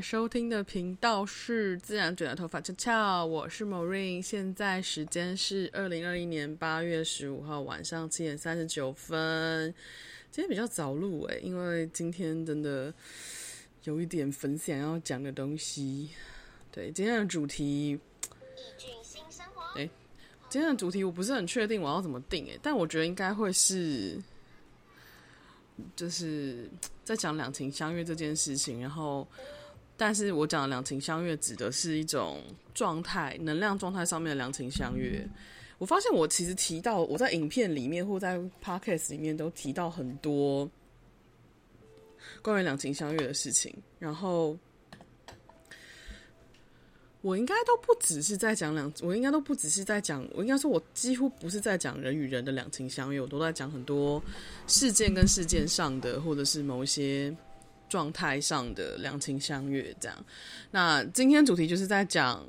收听的频道是自然卷的头发翘翘，我是 Maureen，现在时间是二零二一年八月十五号晚上七点三十九分。今天比较早录诶，因为今天真的有一点分享要讲的东西。对，今天的主题，哎，今天的主题我不是很确定我要怎么定诶，但我觉得应该会是，就是在讲两情相悦这件事情，然后。但是我讲的两情相悦指的是一种状态、能量状态上面的两情相悦。我发现我其实提到我在影片里面或在 podcast 里面都提到很多关于两情相悦的事情，然后我应该都不只是在讲两，我应该都不只是在讲，我应该说我几乎不是在讲人与人的两情相悦，我都在讲很多事件跟事件上的，或者是某一些。状态上的两情相悦，这样。那今天主题就是在讲，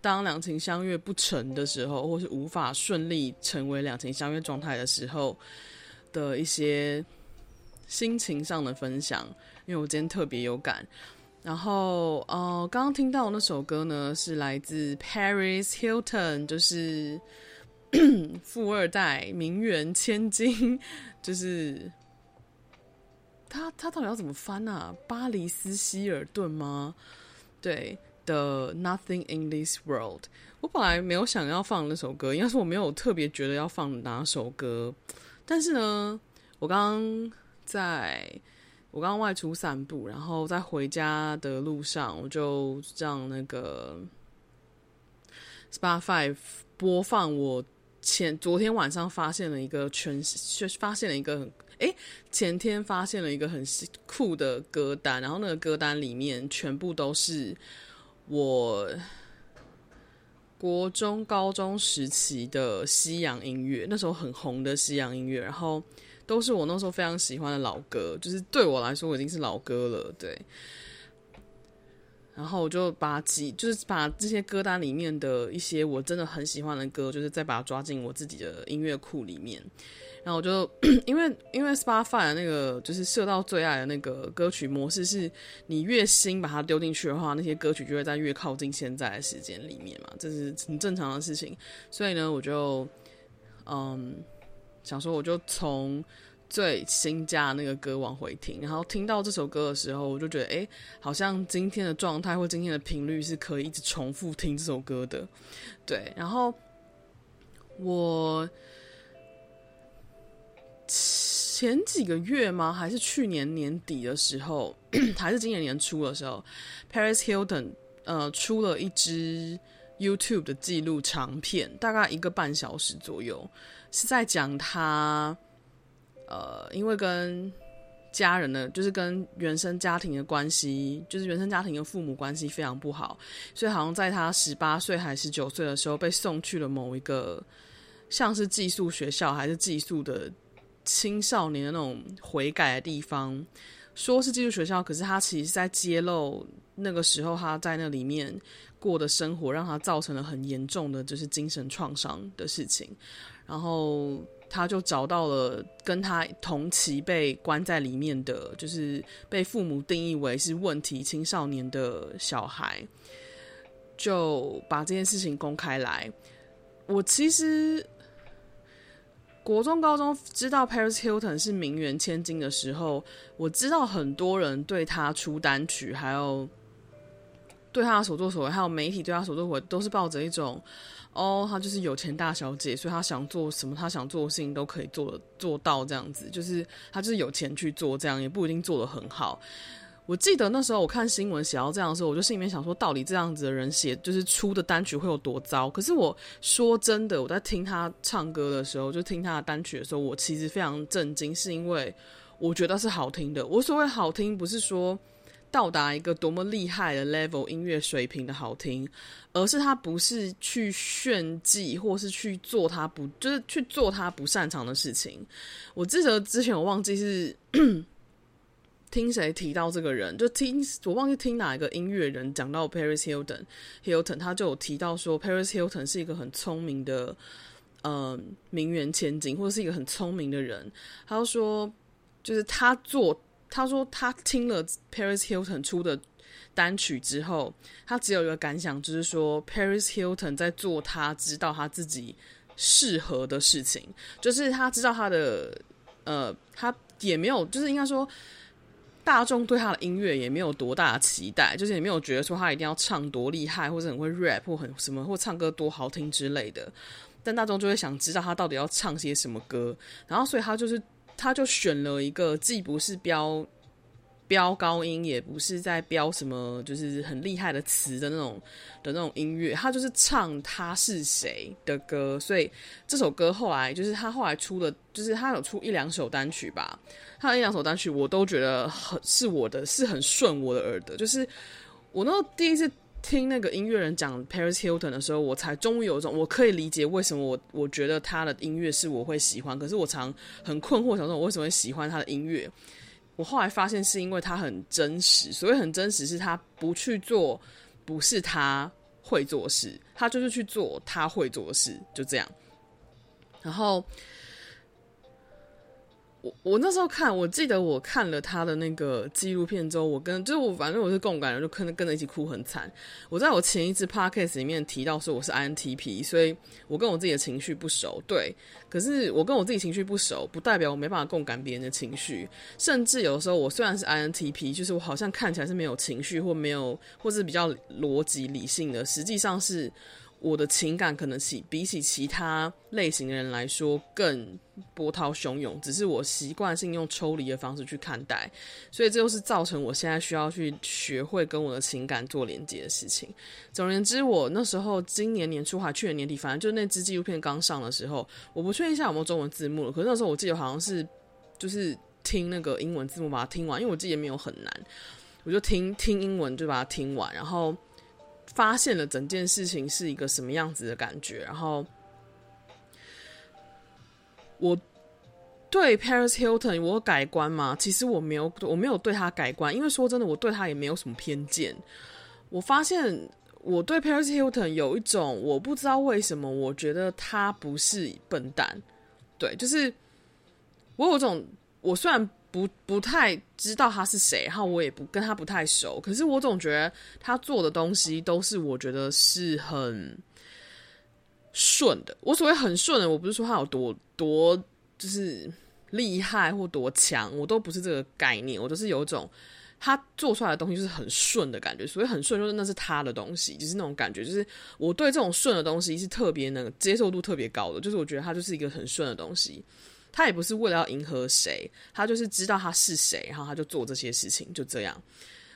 当两情相悦不成的时候，或是无法顺利成为两情相悦状态的时候的一些心情上的分享。因为我今天特别有感。然后，呃，刚刚听到那首歌呢，是来自 Paris Hilton，就是 富二代、名媛、千金，就是。他他到底要怎么翻啊？巴黎斯希尔顿吗？对的，Nothing in this world。我本来没有想要放那首歌，应该是我没有特别觉得要放哪首歌。但是呢，我刚刚在我刚刚外出散步，然后在回家的路上，我就让那个 Spotify 播放我前昨天晚上发现了一个全发现了一个。诶，前天发现了一个很酷的歌单，然后那个歌单里面全部都是我国中、高中时期的西洋音乐，那时候很红的西洋音乐，然后都是我那时候非常喜欢的老歌，就是对我来说我已经是老歌了，对。然后我就把几，就是把这些歌单里面的一些我真的很喜欢的歌，就是再把它抓进我自己的音乐库里面。然后我就 因为因为 Spotify 的那个就是设到最爱的那个歌曲模式，是你越新把它丢进去的话，那些歌曲就会在越靠近现在的时间里面嘛，这是很正常的事情。所以呢，我就嗯想说，我就从最新加那个歌往回听，然后听到这首歌的时候，我就觉得哎，好像今天的状态或今天的频率是可以一直重复听这首歌的。对，然后我。前几个月吗？还是去年年底的时候，还是今年年初的时候，Paris Hilton 呃出了一支 YouTube 的记录长片，大概一个半小时左右，是在讲他呃因为跟家人的，就是跟原生家庭的关系，就是原生家庭的父母关系非常不好，所以好像在他十八岁还是十九岁的时候，被送去了某一个像是寄宿学校还是寄宿的。青少年的那种悔改的地方，说是寄宿学校，可是他其实是在揭露那个时候他在那里面过的生活让他造成了很严重的就是精神创伤的事情，然后他就找到了跟他同期被关在里面的，就是被父母定义为是问题青少年的小孩，就把这件事情公开来。我其实。国中、高中知道 Paris Hilton 是名媛千金的时候，我知道很多人对他出单曲，还有对他所作所为，还有媒体对他所作所为，都是抱着一种哦，他就是有钱大小姐，所以他想做什么，他想做的事情都可以做做到这样子，就是他就是有钱去做，这样也不一定做得很好。我记得那时候我看新闻写到这样的时候，我就心里面想说，到底这样子的人写就是出的单曲会有多糟？可是我说真的，我在听他唱歌的时候，就听他的单曲的时候，我其实非常震惊，是因为我觉得是好听的。我所谓好听，不是说到达一个多么厉害的 level 音乐水平的好听，而是他不是去炫技，或是去做他不就是去做他不擅长的事情。我记得之前我忘记是。听谁提到这个人，就听我忘记听哪一个音乐人讲到 Paris Hilton，Hilton 他就有提到说 Paris Hilton 是一个很聪明的，呃，名媛千金，或者是一个很聪明的人。他就说，就是他做，他说他听了 Paris Hilton 出的单曲之后，他只有一个感想，就是说 Paris Hilton 在做他知道他自己适合的事情，就是他知道他的，呃，他也没有，就是应该说。大众对他的音乐也没有多大的期待，就是也没有觉得说他一定要唱多厉害，或者很会 rap 或很什么，或唱歌多好听之类的。但大众就会想知道他到底要唱些什么歌，然后所以他就是他就选了一个既不是标。飙高音也不是在飙什么，就是很厉害的词的那种的那种音乐，他就是唱他是谁的歌，所以这首歌后来就是他后来出的，就是他有出一两首单曲吧，他的一两首单曲我都觉得很是我的，是很顺我的耳的，就是我那时候第一次听那个音乐人讲 Paris Hilton 的时候，我才终于有一种我可以理解为什么我我觉得他的音乐是我会喜欢，可是我常很困惑，想说我为什么会喜欢他的音乐。我后来发现是因为他很真实，所谓很真实是他不去做不是他会做事，他就是去做他会做的事，就这样。然后。我那时候看，我记得我看了他的那个纪录片之后，我跟就是我反正我是共感人，就跟着跟着一起哭很惨。我在我前一次 podcast 里面提到说我是 INTP，所以我跟我自己的情绪不熟。对，可是我跟我自己情绪不熟，不代表我没办法共感别人的情绪。甚至有的时候，我虽然是 INTP，就是我好像看起来是没有情绪或没有，或是比较逻辑理性的，实际上是。我的情感可能比比起其他类型的人来说更波涛汹涌，只是我习惯性用抽离的方式去看待，所以这就是造成我现在需要去学会跟我的情感做连接的事情。总而言之，我那时候今年年初还去年年底，反正就那支纪录片刚上的时候，我不确定一下有没有中文字幕了。可是那时候我记得好像是就是听那个英文字幕把它听完，因为我记得也没有很难，我就听听英文就把它听完，然后。发现了整件事情是一个什么样子的感觉，然后我对 Paris Hilton 我有改观吗？其实我没有，我没有对他改观，因为说真的，我对他也没有什么偏见。我发现我对 Paris Hilton 有一种我不知道为什么，我觉得他不是笨蛋。对，就是我有种，我虽然。不不太知道他是谁，然后我也不跟他不太熟，可是我总觉得他做的东西都是我觉得是很顺的。我所谓很顺的，我不是说他有多多就是厉害或多强，我都不是这个概念，我都是有种他做出来的东西就是很顺的感觉。所谓很顺，就是那是他的东西，就是那种感觉，就是我对这种顺的东西是特别那个接受度特别高的，就是我觉得他就是一个很顺的东西。他也不是为了要迎合谁，他就是知道他是谁，然后他就做这些事情，就这样。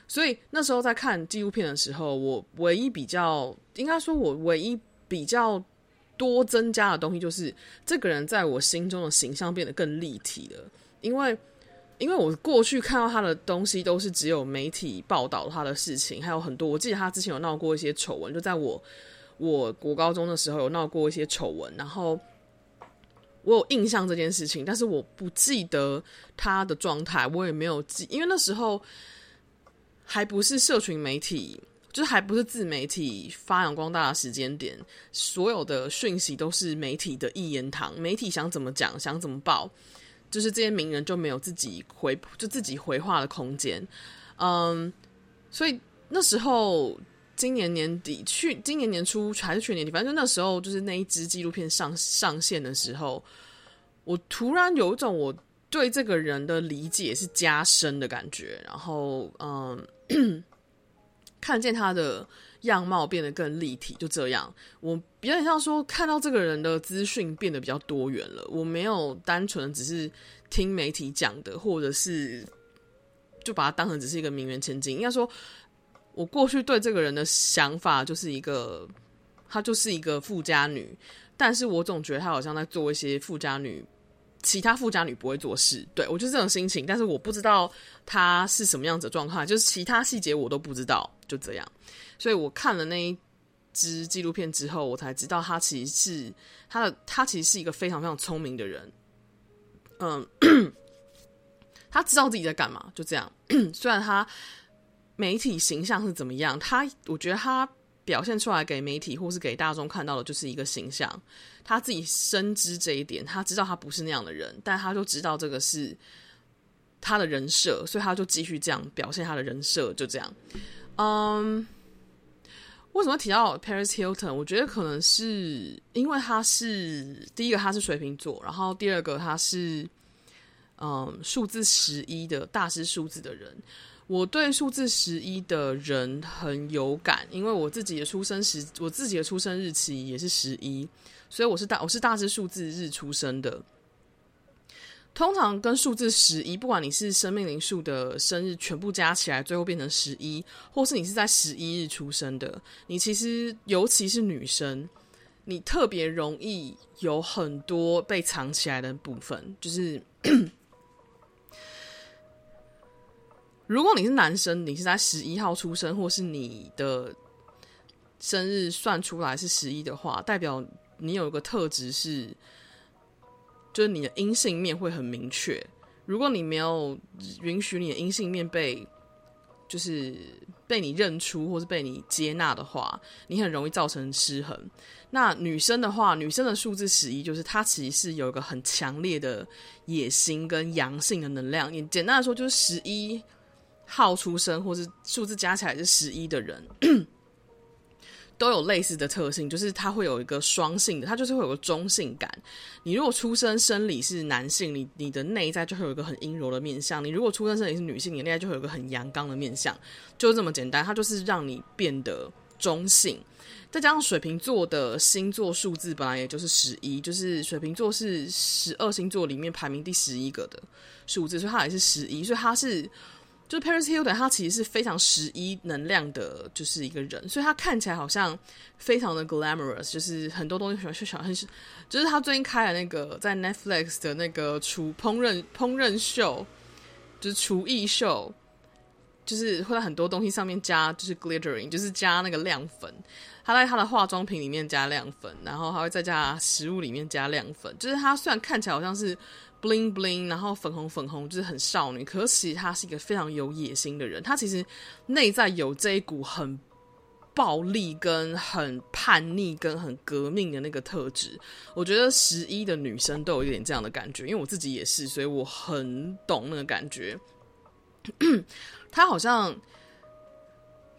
所以那时候在看纪录片的时候，我唯一比较，应该说，我唯一比较多增加的东西，就是这个人在我心中的形象变得更立体了。因为，因为我过去看到他的东西都是只有媒体报道他的事情，还有很多，我记得他之前有闹过一些丑闻，就在我我国高中的时候有闹过一些丑闻，然后。我有印象这件事情，但是我不记得他的状态，我也没有记，因为那时候还不是社群媒体就是还不是自媒体发扬光大的时间点，所有的讯息都是媒体的一言堂，媒体想怎么讲，想怎么报，就是这些名人就没有自己回就自己回话的空间，嗯，所以那时候今年年底去今年年初还是去年底，反正就那时候就是那一支纪录片上上线的时候，我突然有一种我对这个人的理解是加深的感觉，然后嗯。看见他的样貌变得更立体，就这样，我比较像说看到这个人的资讯变得比较多元了。我没有单纯只是听媒体讲的，或者是就把他当成只是一个名媛千金。应该说，我过去对这个人的想法就是一个，她就是一个富家女，但是我总觉得她好像在做一些富家女。其他富家女不会做事，对，我就是这种心情，但是我不知道她是什么样子的状况，就是其他细节我都不知道，就这样。所以我看了那一支纪录片之后，我才知道她其实是她的，她其实是一个非常非常聪明的人。嗯，她知道自己在干嘛，就这样。虽然她媒体形象是怎么样，他我觉得他表现出来给媒体或是给大众看到的就是一个形象。他自己深知这一点，他知道他不是那样的人，但他就知道这个是他的人设，所以他就继续这样表现他的人设，就这样。嗯，为什么提到 Paris Hilton？我觉得可能是因为他是第一个，他是水瓶座，然后第二个他是嗯数字十一的大师数字的人。我对数字十一的人很有感，因为我自己的出生时，我自己的出生日期也是十一。所以我是大我是大致数字日出生的，通常跟数字十一，不管你是生命灵数的生日全部加起来，最后变成十一，或是你是在十一日出生的，你其实尤其是女生，你特别容易有很多被藏起来的部分。就是 如果你是男生，你是在十一号出生，或是你的生日算出来是十一的话，代表。你有一个特质是，就是你的阴性面会很明确。如果你没有允许你的阴性面被，就是被你认出或是被你接纳的话，你很容易造成失衡。那女生的话，女生的数字十一，就是她其实是有一个很强烈的野心跟阳性的能量。你简单的说，就是十一号出生或是数字加起来是十一的人。都有类似的特性，就是它会有一个双性的，它就是会有个中性感。你如果出生生理是男性，你你的内在就会有一个很阴柔的面相；你如果出生生理是女性，你内在就会有一个很阳刚的面相，就这么简单。它就是让你变得中性。再加上水瓶座的星座数字本来也就是十一，就是水瓶座是十二星座里面排名第十一个的数字，所以它也是十一，所以它是。就 Paris Hilton，他其实是非常十一能量的，就是一个人，所以他看起来好像非常的 glamorous，就是很多东西喜欢去很，就是他最近开了那个在 Netflix 的那个厨烹饪烹饪秀，就是厨艺秀，就是会在很多东西上面加就是 glittering，就是加那个亮粉，他在他的化妆品里面加亮粉，然后还会再加食物里面加亮粉，就是他虽然看起来好像是。Bling bling，然后粉红粉红，就是很少女。可是其实她是一个非常有野心的人，她其实内在有这一股很暴力、跟很叛逆、跟很革命的那个特质。我觉得十一的女生都有一点这样的感觉，因为我自己也是，所以我很懂那个感觉。她好像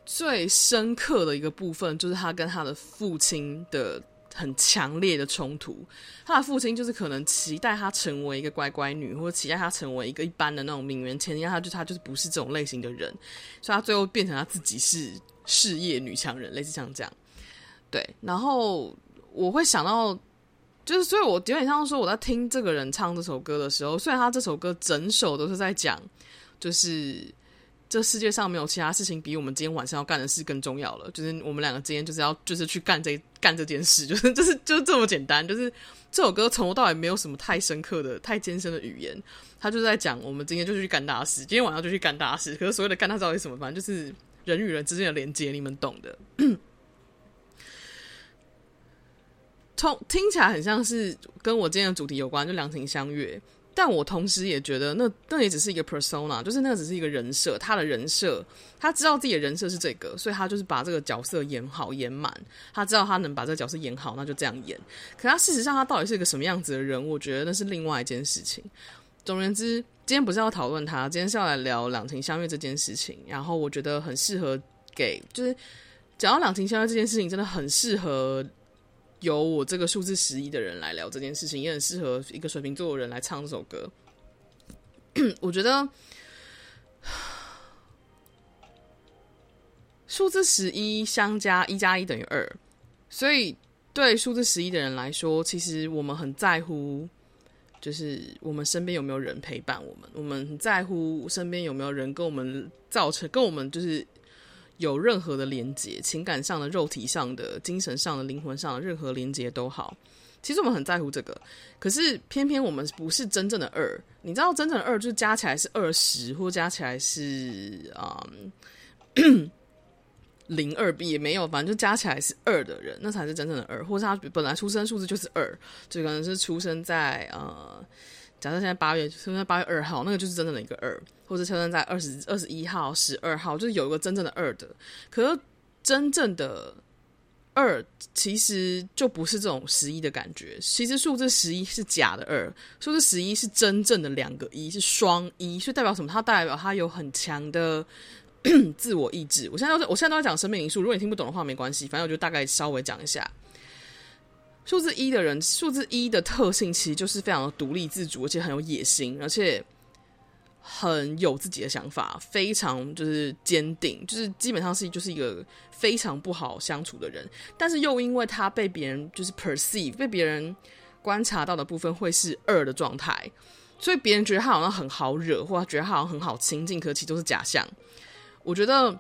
最深刻的一个部分，就是她跟她的父亲的。很强烈的冲突，他的父亲就是可能期待他成为一个乖乖女，或者期待他成为一个一般的那种名媛千金，他就他就是不是这种类型的人，所以他最后变成他自己是事业女强人，类似像这样。对，然后我会想到，就是所以我有点像说我在听这个人唱这首歌的时候，虽然他这首歌整首都是在讲，就是。这世界上没有其他事情比我们今天晚上要干的事更重要了。就是我们两个今天就是要就是去干这干这件事，就是就是就是这么简单。就是这首歌从头到尾没有什么太深刻的、太艰深的语言，他就在讲我们今天就去干大事，今天晚上就去干大事。可是所谓的干大事到底什么？反正就是人与人之间的连接，你们懂的。从听起来很像是跟我今天的主题有关，就两情相悦。但我同时也觉得那，那也只是一个 persona，就是那个只是一个人设。他的人设，他知道自己的人设是这个，所以他就是把这个角色演好演满。他知道他能把这个角色演好，那就这样演。可他事实上，他到底是一个什么样子的人？我觉得那是另外一件事情。总而言之，今天不是要讨论他，今天是要来聊两情相悦这件事情。然后我觉得很适合给，就是讲到两情相悦这件事情，真的很适合。由我这个数字十一的人来聊这件事情，也很适合一个水瓶座的人来唱这首歌。我觉得数字十一相加一加一等于二，所以对数字十一的人来说，其实我们很在乎，就是我们身边有没有人陪伴我们，我们很在乎身边有没有人跟我们造成，跟我们就是。有任何的连接，情感上的、肉体上的、精神上的、灵魂上的任何连接都好，其实我们很在乎这个。可是偏偏我们不是真正的二，你知道，真正的二就加起来是二十，或加起来是嗯零二 B 也没有，反正就加起来是二的人，那才是真正的二，或是他本来出生数字就是二，就可能是出生在呃。假设现在八月，出生在八月二号，那个就是真正的一个二，或者出生在二十二十一号、十二号，就是有一个真正的二的。可是真正的二，其实就不是这种十一的感觉。其实数字十一是假的二，数字十一是真正的两个一，是双一，所以代表什么？它代表它有很强的自我意志。我现在都在，我现在都在讲生命灵数，如果你听不懂的话，没关系，反正我就大概稍微讲一下。数字一的人，数字一的特性其实就是非常的独立自主，而且很有野心，而且很有自己的想法，非常就是坚定，就是基本上是就是一个非常不好相处的人。但是又因为他被别人就是 perceive，被别人观察到的部分会是二的状态，所以别人觉得他好像很好惹，或者觉得他好像很好亲近，可其实都是假象。我觉得。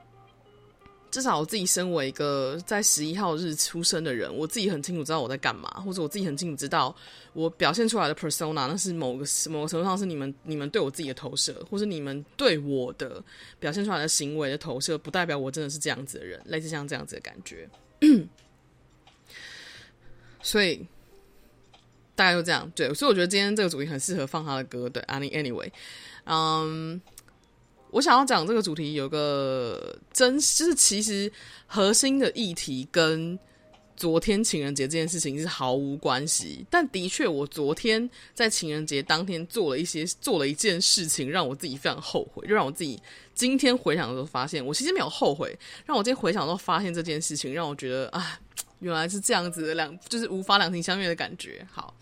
至少我自己身为一个在十一号日出生的人，我自己很清楚知道我在干嘛，或者我自己很清楚知道我表现出来的 persona，那是某个某个程度上是你们你们对我自己的投射，或是你们对我的表现出来的行为的投射，不代表我真的是这样子的人，类似像这样子的感觉。所以大概就这样，对，所以我觉得今天这个主题很适合放他的歌，对，anyway，嗯。我想要讲这个主题，有个真就是其实核心的议题跟昨天情人节这件事情是毫无关系。但的确，我昨天在情人节当天做了一些做了一件事情，让我自己非常后悔，就让我自己今天回想的时候发现，我其实没有后悔。让我今天回想的时候发现这件事情，让我觉得啊，原来是这样子的两，就是无法两情相悦的感觉。好。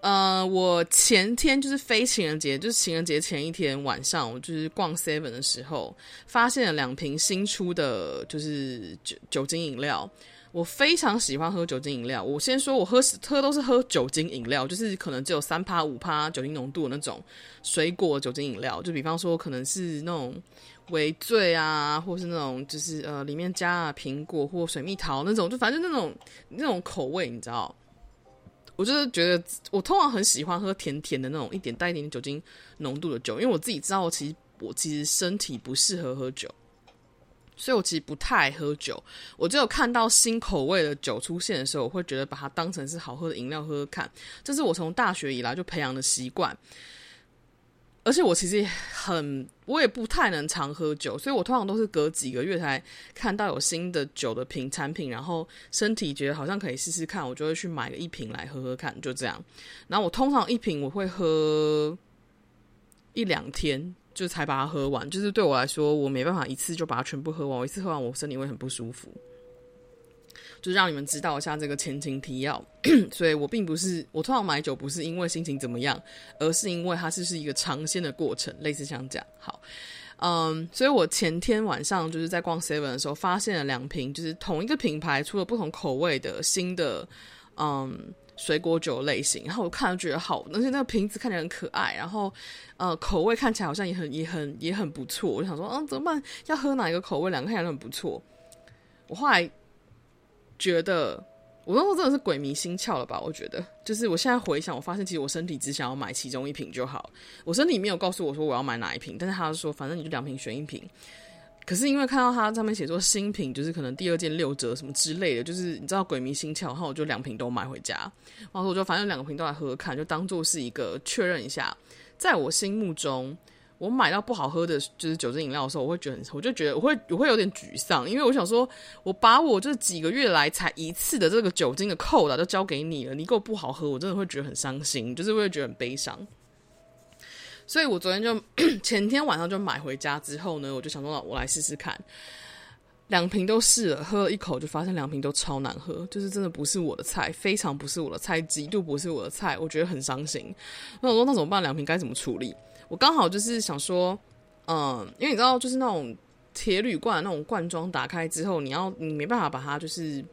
呃，我前天就是非情人节，就是情人节前一天晚上，我就是逛 Seven 的时候，发现了两瓶新出的，就是酒酒精饮料。我非常喜欢喝酒精饮料。我先说，我喝喝都是喝酒精饮料，就是可能只有三趴五趴酒精浓度的那种水果酒精饮料。就比方说，可能是那种微醉啊，或是那种就是呃里面加了苹果或水蜜桃那种，就反正那种那种口味，你知道。我就是觉得，我通常很喜欢喝甜甜的那种，一点带一点酒精浓度的酒，因为我自己知道，其实我其实身体不适合喝酒，所以我其实不太喝酒。我只有看到新口味的酒出现的时候，我会觉得把它当成是好喝的饮料喝喝看。这是我从大学以来就培养的习惯。而且我其实很，我也不太能常喝酒，所以我通常都是隔几个月才看到有新的酒的品产品，然后身体觉得好像可以试试看，我就会去买个一瓶来喝喝看，就这样。然后我通常一瓶我会喝一两天，就才把它喝完。就是对我来说，我没办法一次就把它全部喝完，我一次喝完我身体会很不舒服。就让你们知道一下这个前情提要，所以我并不是我通常买酒不是因为心情怎么样，而是因为它是是一个尝鲜的过程，类似像这样。好，嗯，所以我前天晚上就是在逛 Seven 的时候，发现了两瓶，就是同一个品牌出了不同口味的新的嗯水果酒类型，然后我看了觉得好，而且那个瓶子看起来很可爱，然后呃口味看起来好像也很也很也很不错，我就想说，嗯，怎么办？要喝哪一个口味？两个看起来都很不错，我后来。觉得我那时候真的是鬼迷心窍了吧？我觉得，就是我现在回想，我发现其实我身体只想要买其中一瓶就好。我身体没有告诉我说我要买哪一瓶，但是他说反正你就两瓶选一瓶。可是因为看到它上面写说新品，就是可能第二件六折什么之类的，就是你知道鬼迷心窍，然后我就两瓶都买回家，然后我就反正两个瓶都来喝喝看，就当做是一个确认一下，在我心目中。我买到不好喝的，就是酒精饮料的时候，我会觉得很，我就觉得我会我会有点沮丧，因为我想说，我把我这几个月来才一次的这个酒精的扣打都交给你了，你给我不好喝，我真的会觉得很伤心，就是会觉得很悲伤。所以我昨天就 前天晚上就买回家之后呢，我就想说，我来试试看，两瓶都试了，喝了一口就发现两瓶都超难喝，就是真的不是我的菜，非常不是我的菜，极度不是我的菜，我觉得很伤心。那我说那怎么办？两瓶该怎么处理？我刚好就是想说，嗯，因为你知道，就是那种铁铝罐那种罐装，打开之后，你要你没办法把它就是，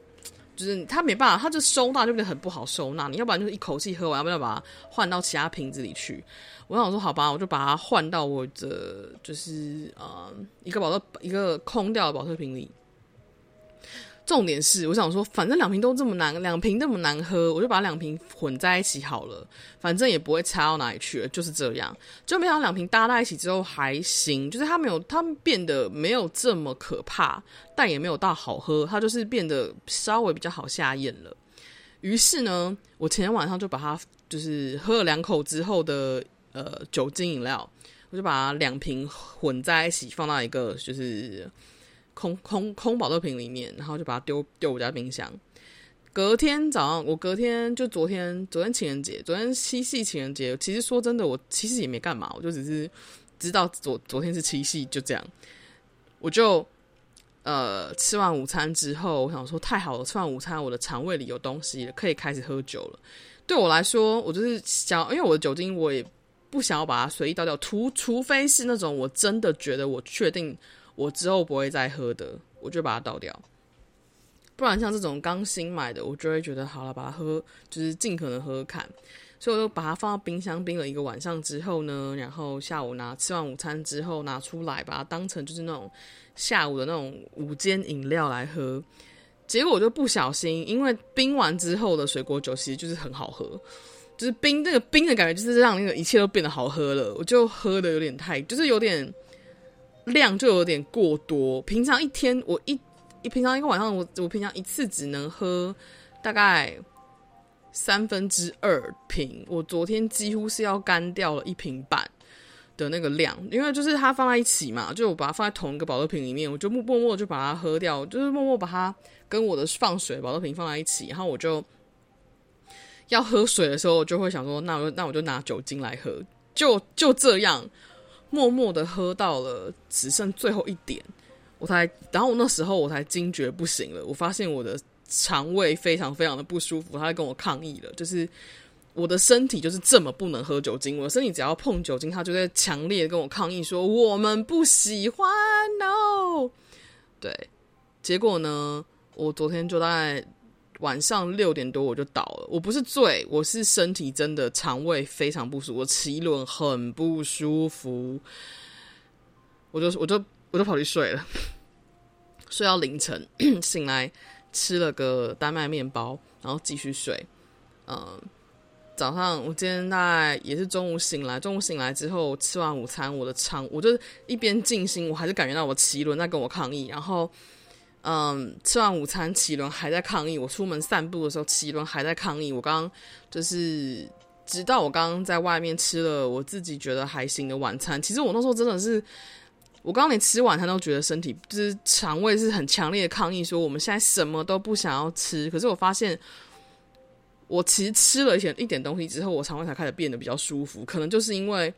就是它没办法，它就收纳就变得很不好收纳。你要不然就是一口气喝完，要不然把它换到其他瓶子里去。我想说，好吧，我就把它换到我的就是呃一个保特一个空掉的保特瓶里。重点是，我想说，反正两瓶都这么难，两瓶这么难喝，我就把两瓶混在一起好了，反正也不会差到哪里去了，就是这样。就没想到两瓶搭在一起之后还行，就是它没有，它变得没有这么可怕，但也没有到好喝，它就是变得稍微比较好下咽了。于是呢，我前天晚上就把它就是喝了两口之后的呃酒精饮料，我就把两瓶混在一起，放到一个就是。空空空保乐瓶里面，然后就把它丢丢我家冰箱。隔天早上，我隔天就昨天，昨天情人节，昨天七夕情人节。其实说真的，我其实也没干嘛，我就只是知道昨昨天是七夕，就这样。我就呃吃完午餐之后，我想说太好了，吃完午餐我的肠胃里有东西了，可以开始喝酒了。对我来说，我就是想，因为我的酒精我也不想要把它随意倒掉，除除非是那种我真的觉得我确定。我之后不会再喝的，我就把它倒掉。不然像这种刚新买的，我就会觉得好了，把它喝，就是尽可能喝看。所以我就把它放到冰箱冰了一个晚上之后呢，然后下午拿吃完午餐之后拿出来，把它当成就是那种下午的那种午间饮料来喝。结果我就不小心，因为冰完之后的水果酒其实就是很好喝，就是冰那个冰的感觉，就是让那个一切都变得好喝了。我就喝的有点太，就是有点。量就有点过多。平常一天我一一平常一个晚上我我平常一次只能喝大概三分之二瓶。我昨天几乎是要干掉了一瓶半的那个量，因为就是它放在一起嘛，就我把它放在同一个保特瓶里面，我就默默默就把它喝掉，就是默默把它跟我的放水保特瓶放在一起，然后我就要喝水的时候，我就会想说，那我那我就拿酒精来喝，就就这样。默默的喝到了只剩最后一点，我才，然后我那时候我才惊觉不行了，我发现我的肠胃非常非常的不舒服，他在跟我抗议了，就是我的身体就是这么不能喝酒精，我的身体只要碰酒精，他就在强烈跟我抗议说我们不喜欢，no，对，结果呢，我昨天就在。晚上六点多我就倒了，我不是醉，我是身体真的肠胃非常不舒服，我脐轮很不舒服，我就我就我就跑去睡了，睡到凌晨 醒来吃了个丹麦面包，然后继续睡。嗯，早上我今天大概也是中午醒来，中午醒来之后吃完午餐，我的肠我就一边静心，我还是感觉到我脐轮在跟我抗议，然后。嗯，吃完午餐，脐轮还在抗议。我出门散步的时候，脐轮还在抗议。我刚刚就是，直到我刚刚在外面吃了我自己觉得还行的晚餐。其实我那时候真的是，我刚刚连吃晚餐都觉得身体就是肠胃是很强烈的抗议，说我们现在什么都不想要吃。可是我发现，我其实吃了一些一点东西之后，我肠胃才开始变得比较舒服。可能就是因为。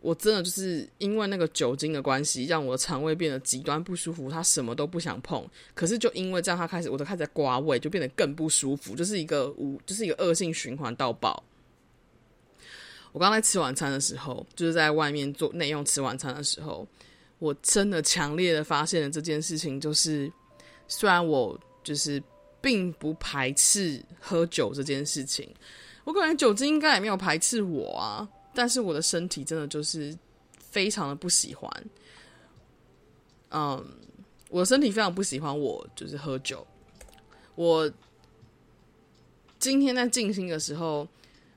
我真的就是因为那个酒精的关系，让我的肠胃变得极端不舒服，他什么都不想碰。可是就因为这样，他开始我都开始刮胃，就变得更不舒服，就是一个无，就是一个恶性循环到爆。我刚才吃晚餐的时候，就是在外面做内用吃晚餐的时候，我真的强烈的发现了这件事情，就是虽然我就是并不排斥喝酒这件事情，我感觉酒精应该也没有排斥我啊。但是我的身体真的就是非常的不喜欢，嗯，我的身体非常不喜欢我就是喝酒。我今天在静心的时候，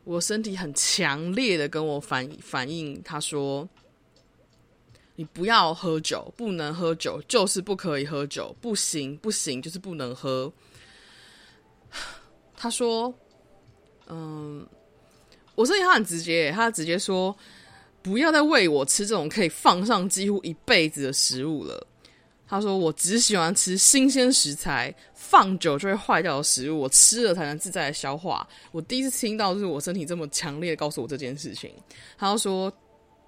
我身体很强烈的跟我反反应，他说：“你不要喝酒，不能喝酒，就是不可以喝酒，不行不行，就是不能喝。他说，嗯，我声音他很直接，他直接说，不要再喂我吃这种可以放上几乎一辈子的食物了。他说：“我只喜欢吃新鲜食材，放久就会坏掉的食物，我吃了才能自在的消化。”我第一次听到，就是我身体这么强烈告诉我这件事情。他说：“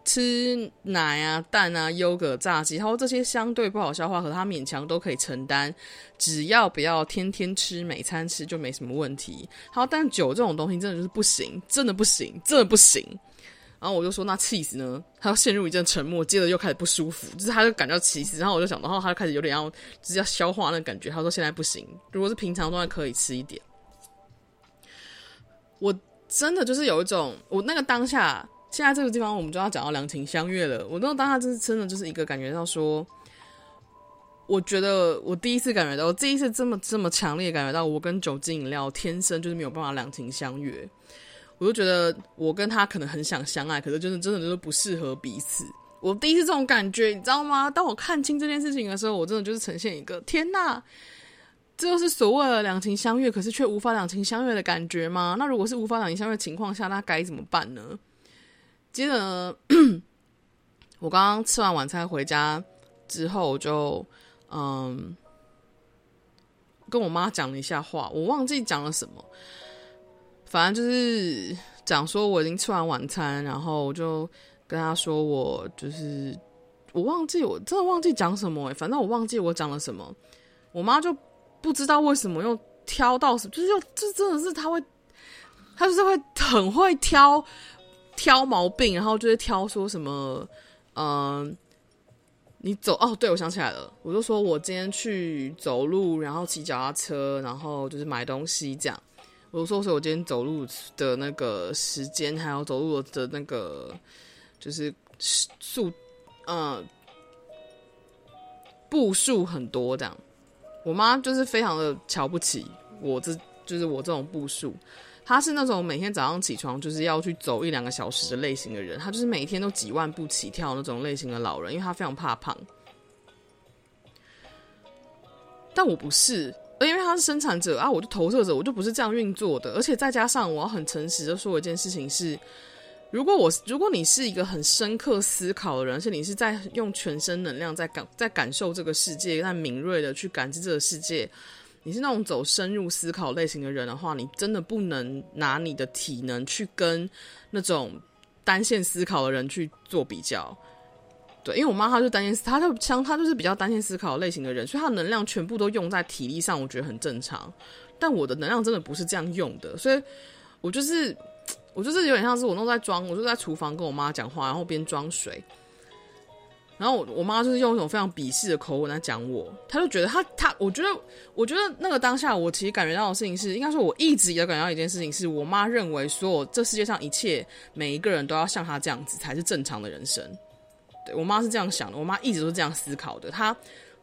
吃奶啊、蛋啊、优格、炸鸡，他说这些相对不好消化，可他勉强都可以承担，只要不要天天吃、每餐吃就没什么问题。”他：“但酒这种东西真的就是不行，真的不行，真的不行。”然后我就说，那起司呢？他陷入一阵沉默，接着又开始不舒服，就是他就感觉到起司。然后我就想，然后他就开始有点要，就是要消化那感觉。他说现在不行，如果是平常都还可以吃一点。我真的就是有一种，我那个当下，现在这个地方我们就要讲到两情相悦了。我那当下就是真的就是一个感觉到说，我觉得我第一次感觉到，我第一次这么这么强烈感觉到，我跟酒精饮料天生就是没有办法两情相悦。我就觉得我跟他可能很想相爱，可是就是真的就是不适合彼此。我第一次这种感觉，你知道吗？当我看清这件事情的时候，我真的就是呈现一个天哪，这就是所谓的两情相悦，可是却无法两情相悦的感觉吗？那如果是无法两情相悦的情况下，那该怎么办呢？接着，我刚刚吃完晚餐回家之后，我就嗯跟我妈讲了一下话，我忘记讲了什么。反正就是讲说我已经吃完晚餐，然后我就跟她说我就是我忘记我真的忘记讲什么哎，反正我忘记我讲了什么。我妈就不知道为什么又挑到什么，就是又这真的是她会，她就是会很会挑挑毛病，然后就是挑说什么嗯、你走哦，对，我想起来了，我就说我今天去走路，然后骑脚踏车，然后就是买东西这样。我说，所以我今天走路的那个时间，还有走路的那个就是速，呃，步数很多这样。我妈就是非常的瞧不起我这，就是我这种步数。他是那种每天早上起床就是要去走一两个小时的类型的人，他就是每天都几万步起跳那种类型的老人，因为他非常怕胖。但我不是。因为他是生产者啊，我就投射者，我就不是这样运作的。而且再加上，我要很诚实的说一件事情是：如果我如果你是一个很深刻思考的人，而且你是在用全身能量在感在感受这个世界，在敏锐的去感知这个世界，你是那种走深入思考类型的人的话，你真的不能拿你的体能去跟那种单线思考的人去做比较。对，因为我妈她就单线，她就像她就是比较单线思考类型的人，所以她能量全部都用在体力上，我觉得很正常。但我的能量真的不是这样用的，所以我就是我就是有点像是我弄在装，我就在厨房跟我妈讲话，然后边装水，然后我我妈就是用一种非常鄙视的口吻在讲我，她就觉得她她，我觉得我觉得那个当下我其实感觉到的事情是，应该说我一直也感觉到一件事情是，我妈认为所有这世界上一切每一个人都要像她这样子才是正常的人生。对，我妈是这样想的，我妈一直都是这样思考的。她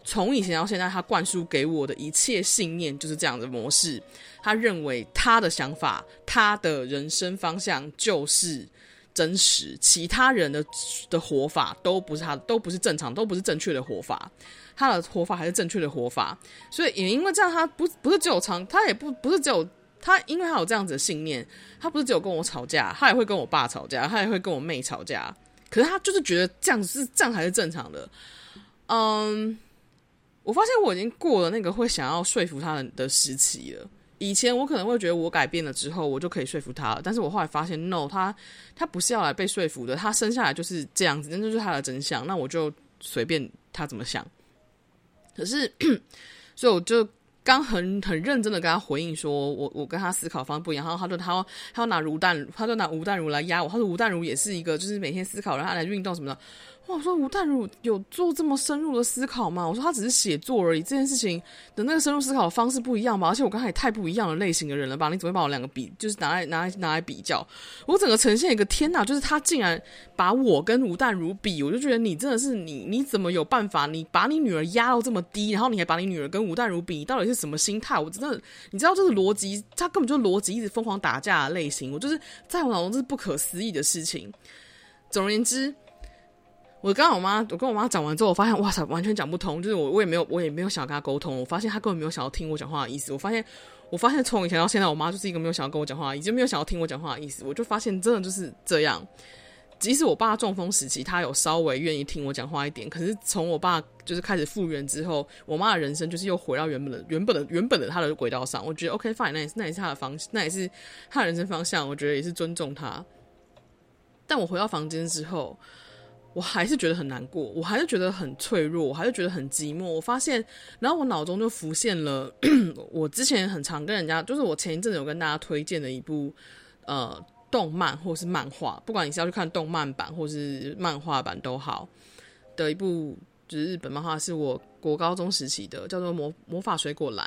从以前到现在，她灌输给我的一切信念就是这样的模式。她认为她的想法，她的人生方向就是真实，其他人的的活法都不是他，都不是正常，都不是正确的活法。他的活法还是正确的活法。所以也因为这样，他不不是只有长，他也不不是只有他，因为他有这样子的信念，他不是只有跟我吵架，他也会跟我爸吵架，他也会跟我妹吵架。可是他就是觉得这样是这样才是正常的，嗯，我发现我已经过了那个会想要说服他的时期了。以前我可能会觉得我改变了之后，我就可以说服他了，但是我后来发现，no，他他不是要来被说服的，他生下来就是这样子，那就是他的真相，那我就随便他怎么想。可是，所以我就。刚很很认真的跟他回应说，我我跟他思考方不一样，然后他就他他要拿吴淡，他就拿吴淡如来压我，他说吴淡如也是一个就是每天思考，然后他来运动什么的。我说吴淡如有做这么深入的思考吗？我说他只是写作而已，这件事情的那个深入思考的方式不一样吧？而且我刚才也太不一样的类型的人了吧？你怎么把我两个比，就是拿来拿来拿来比较？我整个呈现一个天哪，就是他竟然把我跟吴淡如比，我就觉得你真的是你，你怎么有办法？你把你女儿压到这么低，然后你还把你女儿跟吴淡如比，你到底是什么心态？我真的，你知道这是逻辑，他根本就逻辑一直疯狂打架的类型。我就是在我脑中这是不可思议的事情。总而言之。我跟我妈，我跟我妈讲完之后，我发现哇塞，完全讲不通。就是我，我也没有，我也没有想跟她沟通。我发现她根本没有想要听我讲话的意思。我发现，我发现从以前到现在，我妈就是一个没有想要跟我讲话，已经没有想要听我讲话的意思。我就发现，真的就是这样。即使我爸中风时期，他有稍微愿意听我讲话一点，可是从我爸就是开始复原之后，我妈的人生就是又回到原本的、原本的、原本的他的轨道上。我觉得 OK fine，那也是那也是他的方，那也是他的人生方向。我觉得也是尊重他。但我回到房间之后。我还是觉得很难过，我还是觉得很脆弱，我还是觉得很寂寞。我发现，然后我脑中就浮现了 我之前很常跟人家，就是我前一阵子有跟大家推荐的一部呃动漫或是漫画，不管你是要去看动漫版或是漫画版都好，的一部就是日本漫画，是我国高中时期的，叫做《魔魔法水果篮》。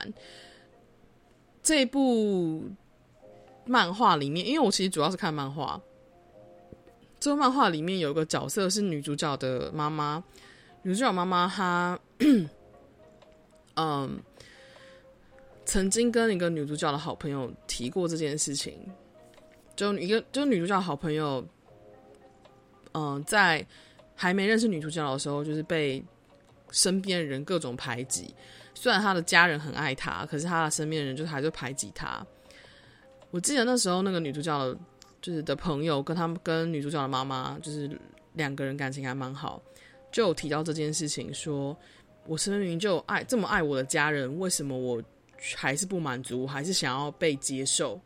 这一部漫画里面，因为我其实主要是看漫画。这个漫画里面有一个角色是女主角的妈妈，女主角妈妈她，嗯，曾经跟一个女主角的好朋友提过这件事情，就一个就女主角好朋友，嗯，在还没认识女主角的时候，就是被身边人各种排挤。虽然她的家人很爱她，可是她的身边人就还是排挤她。我记得那时候那个女主角。就是的朋友跟他们跟女主角的妈妈，就是两个人感情还蛮好，就提到这件事情，说我身边明明就爱这么爱我的家人，为什么我还是不满足，还是想要被接受？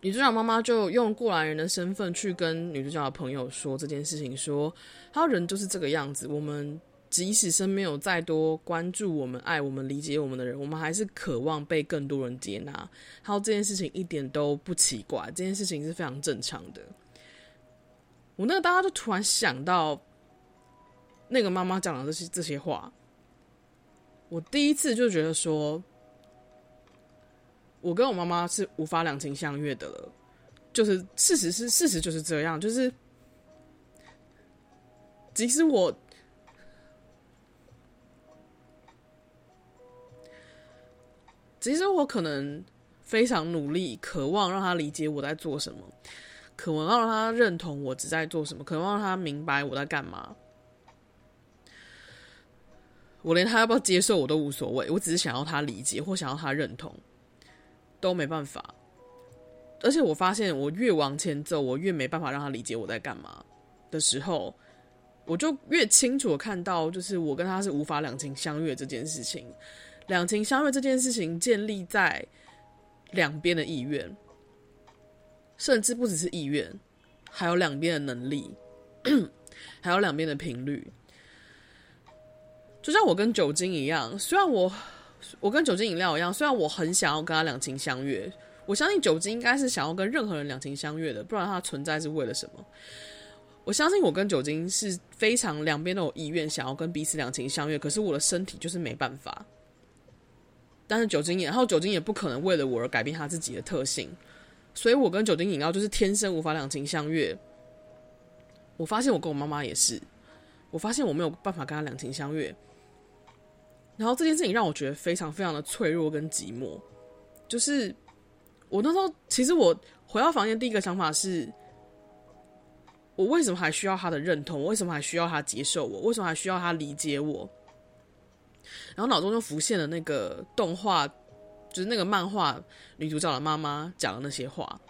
女主角妈妈就用过来人的身份去跟女主角的朋友说这件事情，说他人就是这个样子，我们。即使身边有再多关注我们、爱我们、理解我们的人，我们还是渴望被更多人接纳。还有这件事情一点都不奇怪，这件事情是非常正常的。我那个大家就突然想到，那个妈妈讲的这些这些话，我第一次就觉得说，我跟我妈妈是无法两情相悦的了。就是事实是事实就是这样，就是即使我。其实我可能非常努力，渴望让他理解我在做什么，渴望让他认同我只在做什么，渴望让他明白我在干嘛。我连他要不要接受我都无所谓，我只是想要他理解或想要他认同，都没办法。而且我发现，我越往前走，我越没办法让他理解我在干嘛的时候，我就越清楚看到，就是我跟他是无法两情相悦这件事情。两情相悦这件事情建立在两边的意愿，甚至不只是意愿，还有两边的能力，还有两边的频率。就像我跟酒精一样，虽然我我跟酒精饮料一样，虽然我很想要跟他两情相悦，我相信酒精应该是想要跟任何人两情相悦的，不然它存在是为了什么？我相信我跟酒精是非常两边都有意愿想要跟彼此两情相悦，可是我的身体就是没办法。但是酒精也，然后酒精也不可能为了我而改变他自己的特性，所以我跟酒精饮料就是天生无法两情相悦。我发现我跟我妈妈也是，我发现我没有办法跟她两情相悦。然后这件事情让我觉得非常非常的脆弱跟寂寞。就是我那时候，其实我回到房间第一个想法是，我为什么还需要他的认同？我为什么还需要他接受我？为什么还需要他理解我？然后脑中就浮现了那个动画，就是那个漫画女主角的妈妈讲的那些话。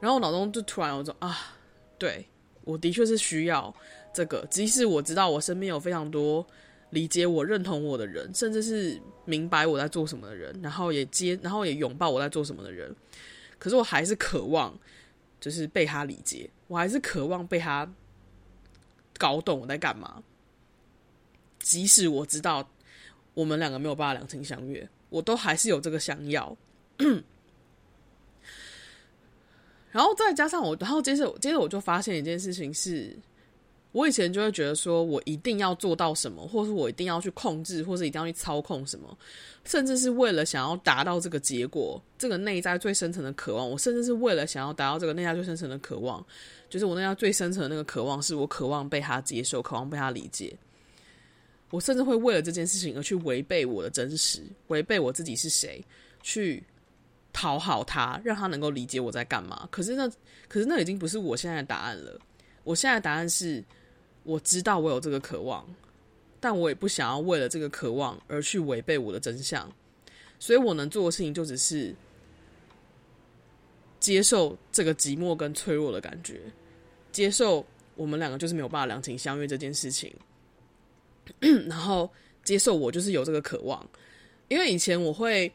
然后我脑中就突然有种啊，对，我的确是需要这个。即使我知道我身边有非常多理解我、认同我的人，甚至是明白我在做什么的人，然后也接，然后也拥抱我在做什么的人，可是我还是渴望，就是被他理解。我还是渴望被他搞懂我在干嘛。即使我知道我们两个没有办法两情相悦，我都还是有这个想要。然后再加上我，然后接着接着我就发现一件事情是，我以前就会觉得说我一定要做到什么，或是我一定要去控制，或是一定要去操控什么，甚至是为了想要达到这个结果，这个内在最深层的渴望，我甚至是为了想要达到这个内在最深层的渴望，就是我内在最深层的那个渴望，是我渴望被他接受，渴望被他理解。我甚至会为了这件事情而去违背我的真实，违背我自己是谁，去讨好他，让他能够理解我在干嘛。可是那，可是那已经不是我现在的答案了。我现在的答案是，我知道我有这个渴望，但我也不想要为了这个渴望而去违背我的真相，所以我能做的事情就只是接受这个寂寞跟脆弱的感觉，接受我们两个就是没有办法两情相悦这件事情，然后接受我就是有这个渴望，因为以前我会。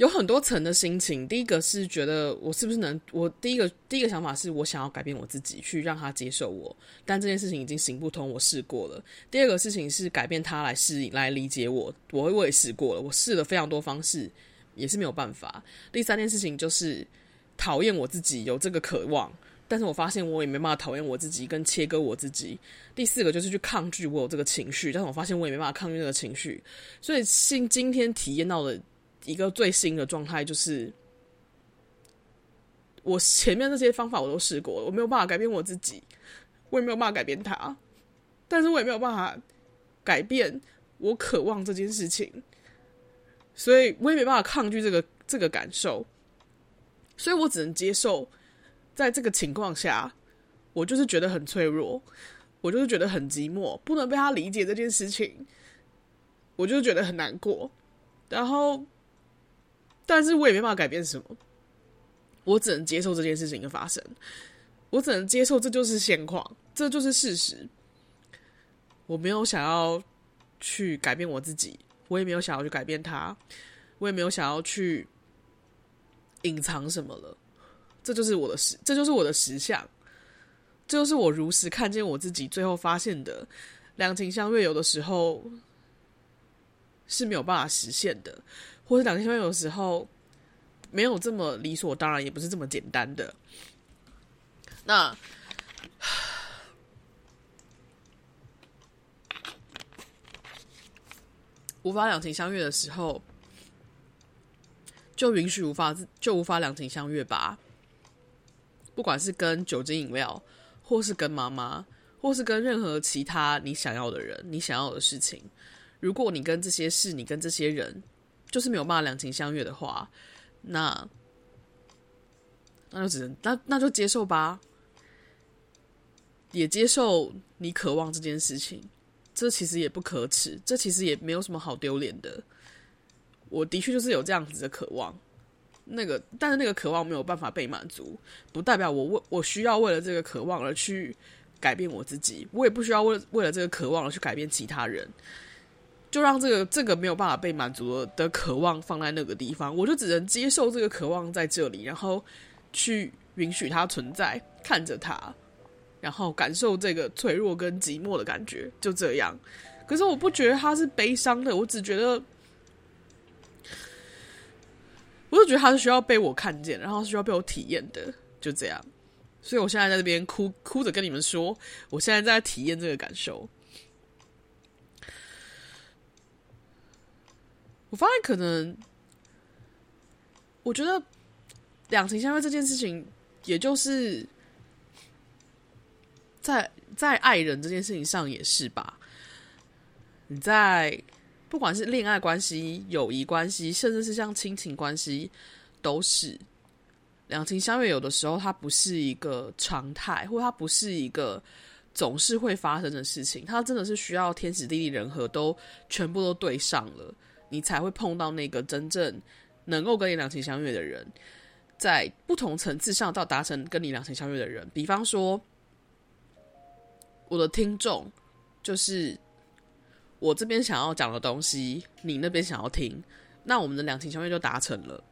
有很多层的心情。第一个是觉得我是不是能，我第一个第一个想法是我想要改变我自己，去让他接受我，但这件事情已经行不通。我试过了。第二个事情是改变他来适应、来理解我。我我也试过了，我试了非常多方式，也是没有办法。第三件事情就是讨厌我自己，有这个渴望，但是我发现我也没办法讨厌我自己，跟切割我自己。第四个就是去抗拒我有这个情绪，但是我发现我也没办法抗拒这个情绪。所以今今天体验到的。一个最新的状态就是，我前面那些方法我都试过，我没有办法改变我自己，我也没有办法改变他，但是我也没有办法改变我渴望这件事情，所以我也没办法抗拒这个这个感受，所以我只能接受，在这个情况下，我就是觉得很脆弱，我就是觉得很寂寞，不能被他理解这件事情，我就是觉得很难过，然后。但是我也没办法改变什么，我只能接受这件事情的发生，我只能接受这就是现况，这就是事实。我没有想要去改变我自己，我也没有想要去改变他，我也没有想要去隐藏什么了。这就是我的实，这就是我的实相，这就是我如实看见我自己最后发现的两情相悦，有的时候是没有办法实现的。或者两情相悦有时候没有这么理所当然，也不是这么简单的。那无法两情相悦的时候，就允许无法就无法两情相悦吧。不管是跟酒精饮料，或是跟妈妈，或是跟任何其他你想要的人，你想要的事情，如果你跟这些事，你跟这些人。就是没有办法两情相悦的话，那那就只能那那就接受吧，也接受你渴望这件事情，这其实也不可耻，这其实也没有什么好丢脸的。我的确就是有这样子的渴望，那个但是那个渴望没有办法被满足，不代表我为我需要为了这个渴望而去改变我自己，我也不需要为为了这个渴望而去改变其他人。就让这个这个没有办法被满足的渴望放在那个地方，我就只能接受这个渴望在这里，然后去允许它存在，看着它，然后感受这个脆弱跟寂寞的感觉，就这样。可是我不觉得它是悲伤的，我只觉得，我就觉得他是需要被我看见，然后需要被我体验的，就这样。所以我现在在这边哭哭着跟你们说，我现在在体验这个感受。我发现，可能我觉得两情相悦这件事情，也就是在在爱人这件事情上也是吧。你在不管是恋爱关系、友谊关系，甚至是像亲情关系，都是两情相悦。有的时候，它不是一个常态，或它不是一个总是会发生的事情。它真的是需要天时地利人和都全部都对上了。你才会碰到那个真正能够跟你两情相悦的人，在不同层次上到达成跟你两情相悦的人。比方说，我的听众就是我这边想要讲的东西，你那边想要听，那我们的两情相悦就达成了。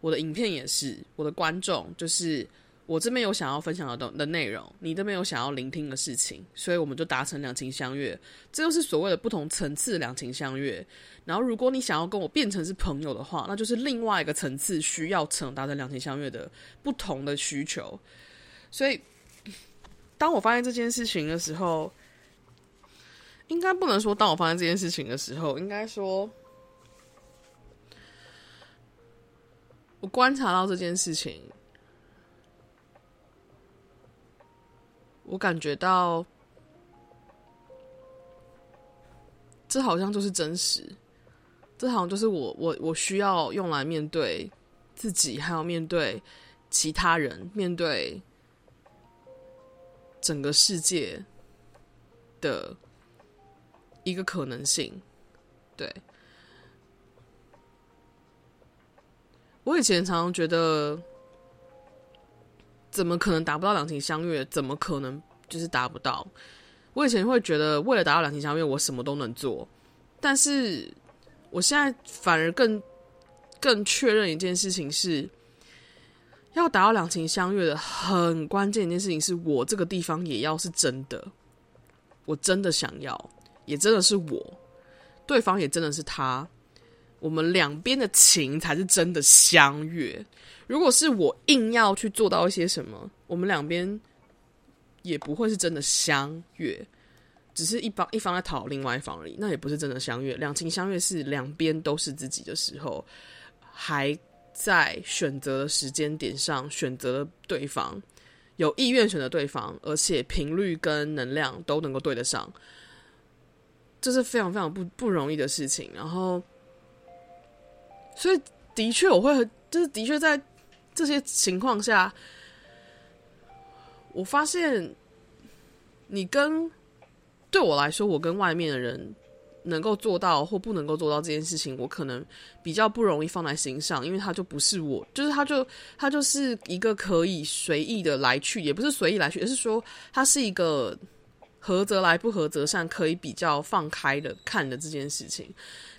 我的影片也是，我的观众就是。我这边有想要分享的东的内容，你这边有想要聆听的事情，所以我们就达成两情相悦，这就是所谓的不同层次两情相悦。然后，如果你想要跟我变成是朋友的话，那就是另外一个层次需要成达成两情相悦的不同的需求。所以，当我发现这件事情的时候，应该不能说当我发现这件事情的时候，应该说，我观察到这件事情。我感觉到，这好像就是真实，这好像就是我我我需要用来面对自己，还有面对其他人，面对整个世界的一个可能性。对，我以前常常觉得，怎么可能达不到两情相悦？怎么可能就是达不到？我以前会觉得，为了达到两情相悦，我什么都能做。但是，我现在反而更更确认一件事情是，要达到两情相悦的很关键一件事情，是我这个地方也要是真的，我真的想要，也真的是我。对方也真的是他，我们两边的情才是真的相悦。如果是我硬要去做到一些什么，我们两边也不会是真的相悦，只是一方一方在讨另外一方而已。那也不是真的相悦。两情相悦是两边都是自己的时候，还在选择的时间点上选择了对方，有意愿选择对方，而且频率跟能量都能够对得上。这是非常非常不不容易的事情，然后，所以的确我会，就是的确在这些情况下，我发现你跟对我来说，我跟外面的人能够做到或不能够做到这件事情，我可能比较不容易放在心上，因为他就不是我，就是他就他就是一个可以随意的来去，也不是随意来去，而是说他是一个。合则来，不合则散，可以比较放开的看的这件事情。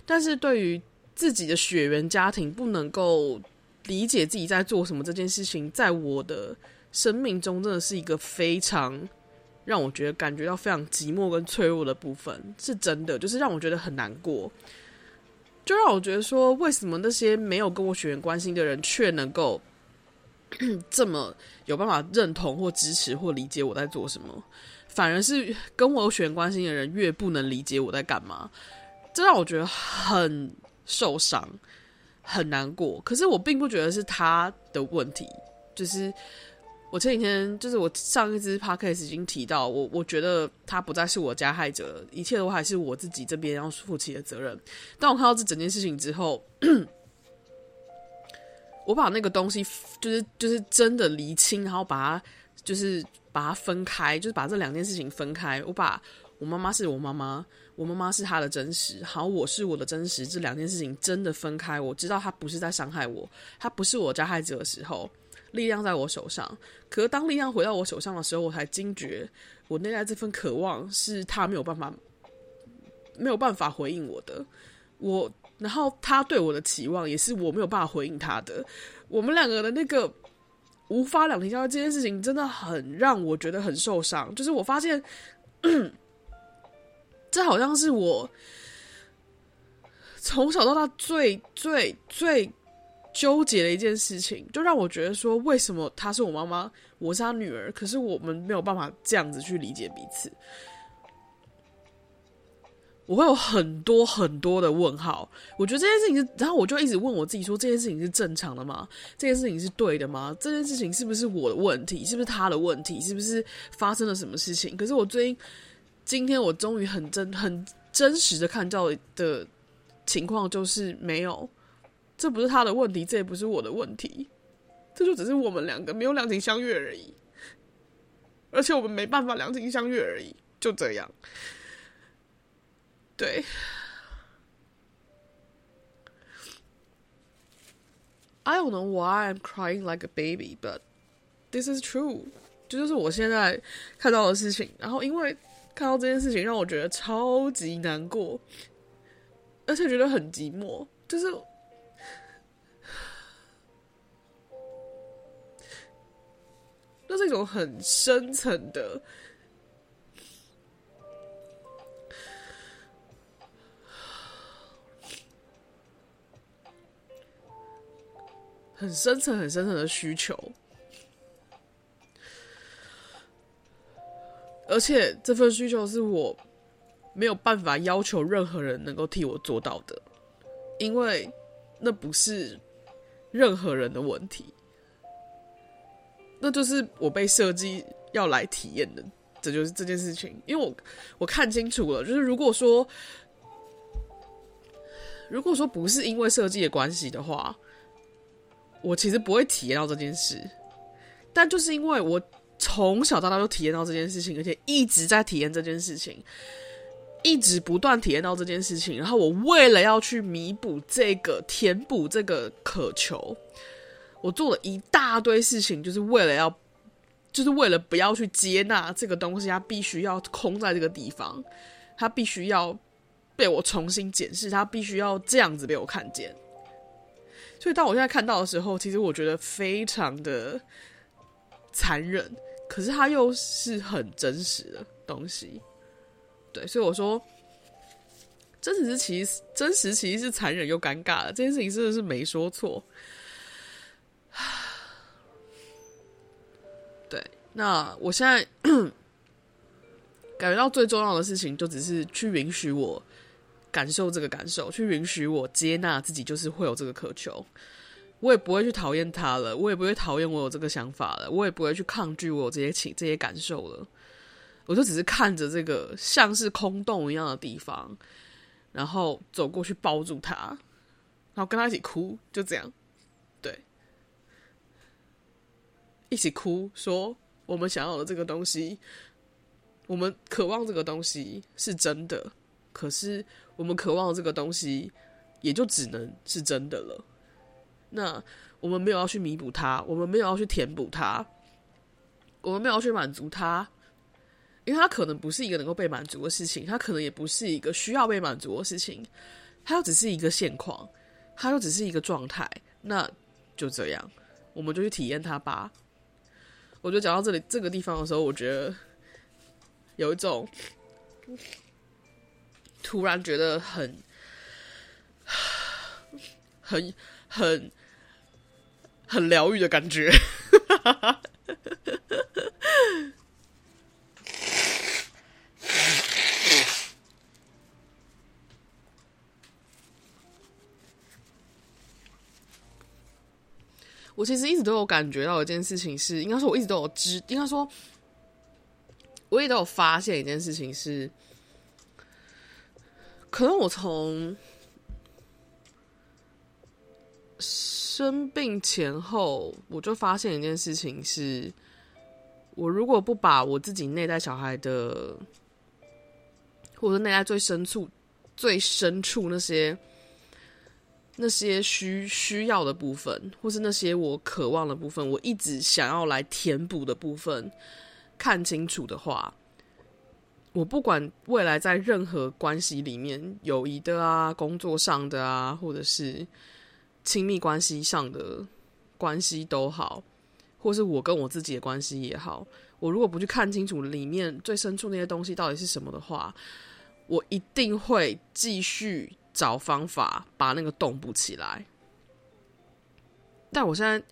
但是对于自己的血缘家庭不能够理解自己在做什么这件事情，在我的生命中真的是一个非常让我觉得感觉到非常寂寞跟脆弱的部分，是真的，就是让我觉得很难过，就让我觉得说，为什么那些没有跟我血缘关系的人，却能够 这么有办法认同或支持或理解我在做什么？反而是跟我有血缘关系的人越不能理解我在干嘛，这让我觉得很受伤，很难过。可是我并不觉得是他的问题，就是我前几天，就是我上一支 podcast 已经提到，我我觉得他不再是我加害者，一切都还是我自己这边要负起的责任。当我看到这整件事情之后，我把那个东西就是就是真的厘清，然后把它就是。把它分开，就是把这两件事情分开。我把我妈妈是我妈妈，我妈妈是她的真实，好，我是我的真实，这两件事情真的分开。我知道她不是在伤害我，她不是我加害者的时候，力量在我手上。可是当力量回到我手上的时候，我才惊觉，我内在这份渴望是她没有办法，没有办法回应我的。我，然后她对我的期望也是我没有办法回应她的。我们两个的那个。无法两情相悦这件事情真的很让我觉得很受伤。就是我发现，这好像是我从小到大最最最纠结的一件事情，就让我觉得说，为什么她是我妈妈，我是她女儿，可是我们没有办法这样子去理解彼此。我会有很多很多的问号，我觉得这件事情是，然后我就一直问我自己说，这件事情是正常的吗？这件事情是对的吗？这件事情是不是我的问题？是不是他的问题？是不是发生了什么事情？可是我最近，今天我终于很真、很真实的看到的情况就是没有，这不是他的问题，这也不是我的问题，这就只是我们两个没有两情相悦而已，而且我们没办法两情相悦而已，就这样。对，I don't know why I'm crying like a baby, but this is true。这就是我现在看到的事情。然后，因为看到这件事情，让我觉得超级难过，而且觉得很寂寞。就是，那是一种很深层的。很深层、很深层的需求，而且这份需求是我没有办法要求任何人能够替我做到的，因为那不是任何人的问题，那就是我被设计要来体验的，这就是这件事情。因为我我看清楚了，就是如果说如果说不是因为设计的关系的话。我其实不会体验到这件事，但就是因为我从小到大都体验到这件事情，而且一直在体验这件事情，一直不断体验到这件事情。然后我为了要去弥补这个、填补这个渴求，我做了一大堆事情，就是为了要，就是为了不要去接纳这个东西，它必须要空在这个地方，它必须要被我重新检视，它必须要这样子被我看见。所以当我现在看到的时候，其实我觉得非常的残忍。可是它又是很真实的东西，对，所以我说，真实是其实真实其实是残忍又尴尬的，这件事情真的是没说错。对，那我现在 感觉到最重要的事情，就只是去允许我感受这个感受，去允许我接纳自己，就是会有这个渴求。我也不会去讨厌他了，我也不会讨厌我有这个想法了，我也不会去抗拒我有这些情、这些感受了。我就只是看着这个像是空洞一样的地方，然后走过去抱住他，然后跟他一起哭，就这样，对，一起哭，说我们想要的这个东西，我们渴望这个东西是真的，可是我们渴望这个东西也就只能是真的了。那我们没有要去弥补它，我们没有要去填补它，我们没有要去满足它，因为它可能不是一个能够被满足的事情，它可能也不是一个需要被满足的事情，它又只是一个现况，它又只是一个状态。那就这样，我们就去体验它吧。我觉得讲到这里这个地方的时候，我觉得有一种突然觉得很 很很。很疗愈的感觉，我其实一直都有感觉到一件事情是，应该说我一直都有知，应该说我也都有发现一件事情是，可能我从。生病前后，我就发现一件事情是：我如果不把我自己内在小孩的，或者内在最深处、最深处那些那些需需要的部分，或是那些我渴望的部分，我一直想要来填补的部分，看清楚的话，我不管未来在任何关系里面，友谊的啊，工作上的啊，或者是。亲密关系上的关系都好，或是我跟我自己的关系也好，我如果不去看清楚里面最深处那些东西到底是什么的话，我一定会继续找方法把那个洞补起来。但我现在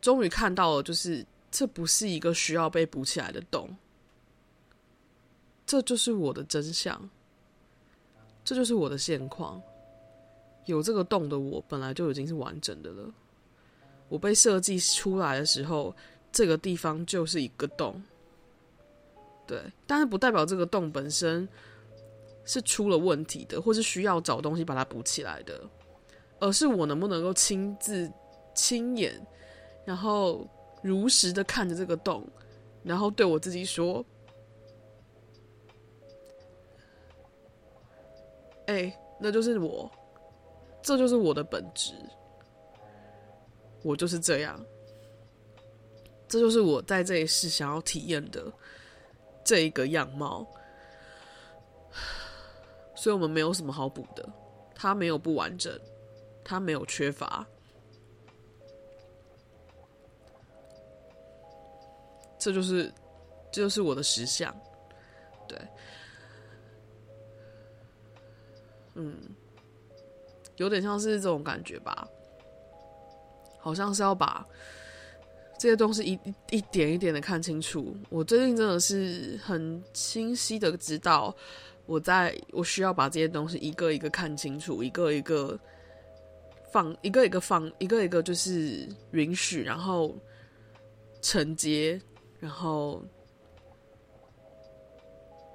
终于看到了，就是这不是一个需要被补起来的洞，这就是我的真相，这就是我的现况。有这个洞的我本来就已经是完整的了。我被设计出来的时候，这个地方就是一个洞，对。但是不代表这个洞本身是出了问题的，或是需要找东西把它补起来的，而是我能不能够亲自、亲眼，然后如实的看着这个洞，然后对我自己说：“哎，那就是我。”这就是我的本质，我就是这样，这就是我在这一世想要体验的这一个样貌，所以我们没有什么好补的，它没有不完整，它没有缺乏，这就是，这就是我的实相，嗯。有点像是这种感觉吧，好像是要把这些东西一一点一点的看清楚。我最近真的是很清晰的知道，我在我需要把这些东西一个一个看清楚，一个一个放，一个一个放，一个一个就是允许，然后承接，然后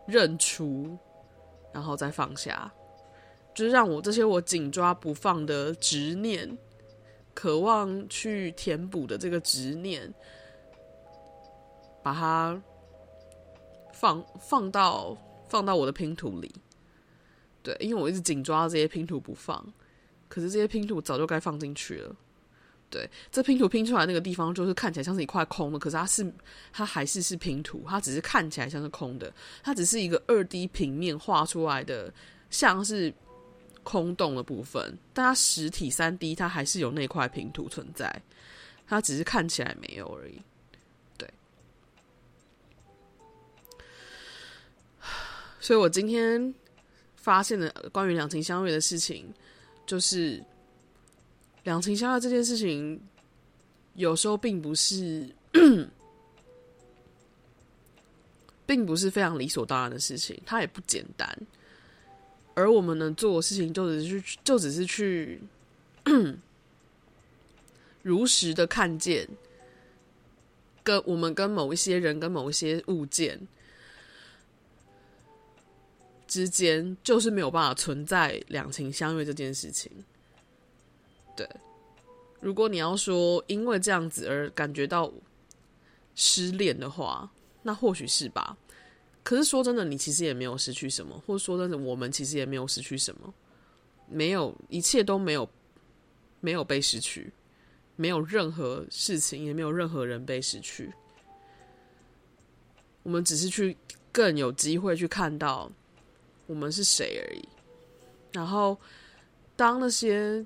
认出，然后再放下。就是让我这些我紧抓不放的执念，渴望去填补的这个执念，把它放放到放到我的拼图里。对，因为我一直紧抓这些拼图不放，可是这些拼图早就该放进去了。对，这拼图拼出来那个地方，就是看起来像是一块空的，可是它是它还是是拼图，它只是看起来像是空的，它只是一个二 D 平面画出来的，像是空洞的部分，但它实体三 D 它还是有那块拼图存在，它只是看起来没有而已。对，所以我今天。发现了关于两情相悦的事情，就是两情相悦这件事情，有时候并不是，并不是非常理所当然的事情，它也不简单。而我们能做的事情，就只是，就只是去 如实的看见，跟我们跟某一些人，跟某一些物件。之间就是没有办法存在两情相悦这件事情。对，如果你要说因为这样子而感觉到失恋的话，那或许是吧。可是说真的，你其实也没有失去什么，或者说真的，我们其实也没有失去什么，没有，一切都没有，没有被失去，没有任何事情，也没有任何人被失去。我们只是去更有机会去看到。我们是谁而已。然后，当那些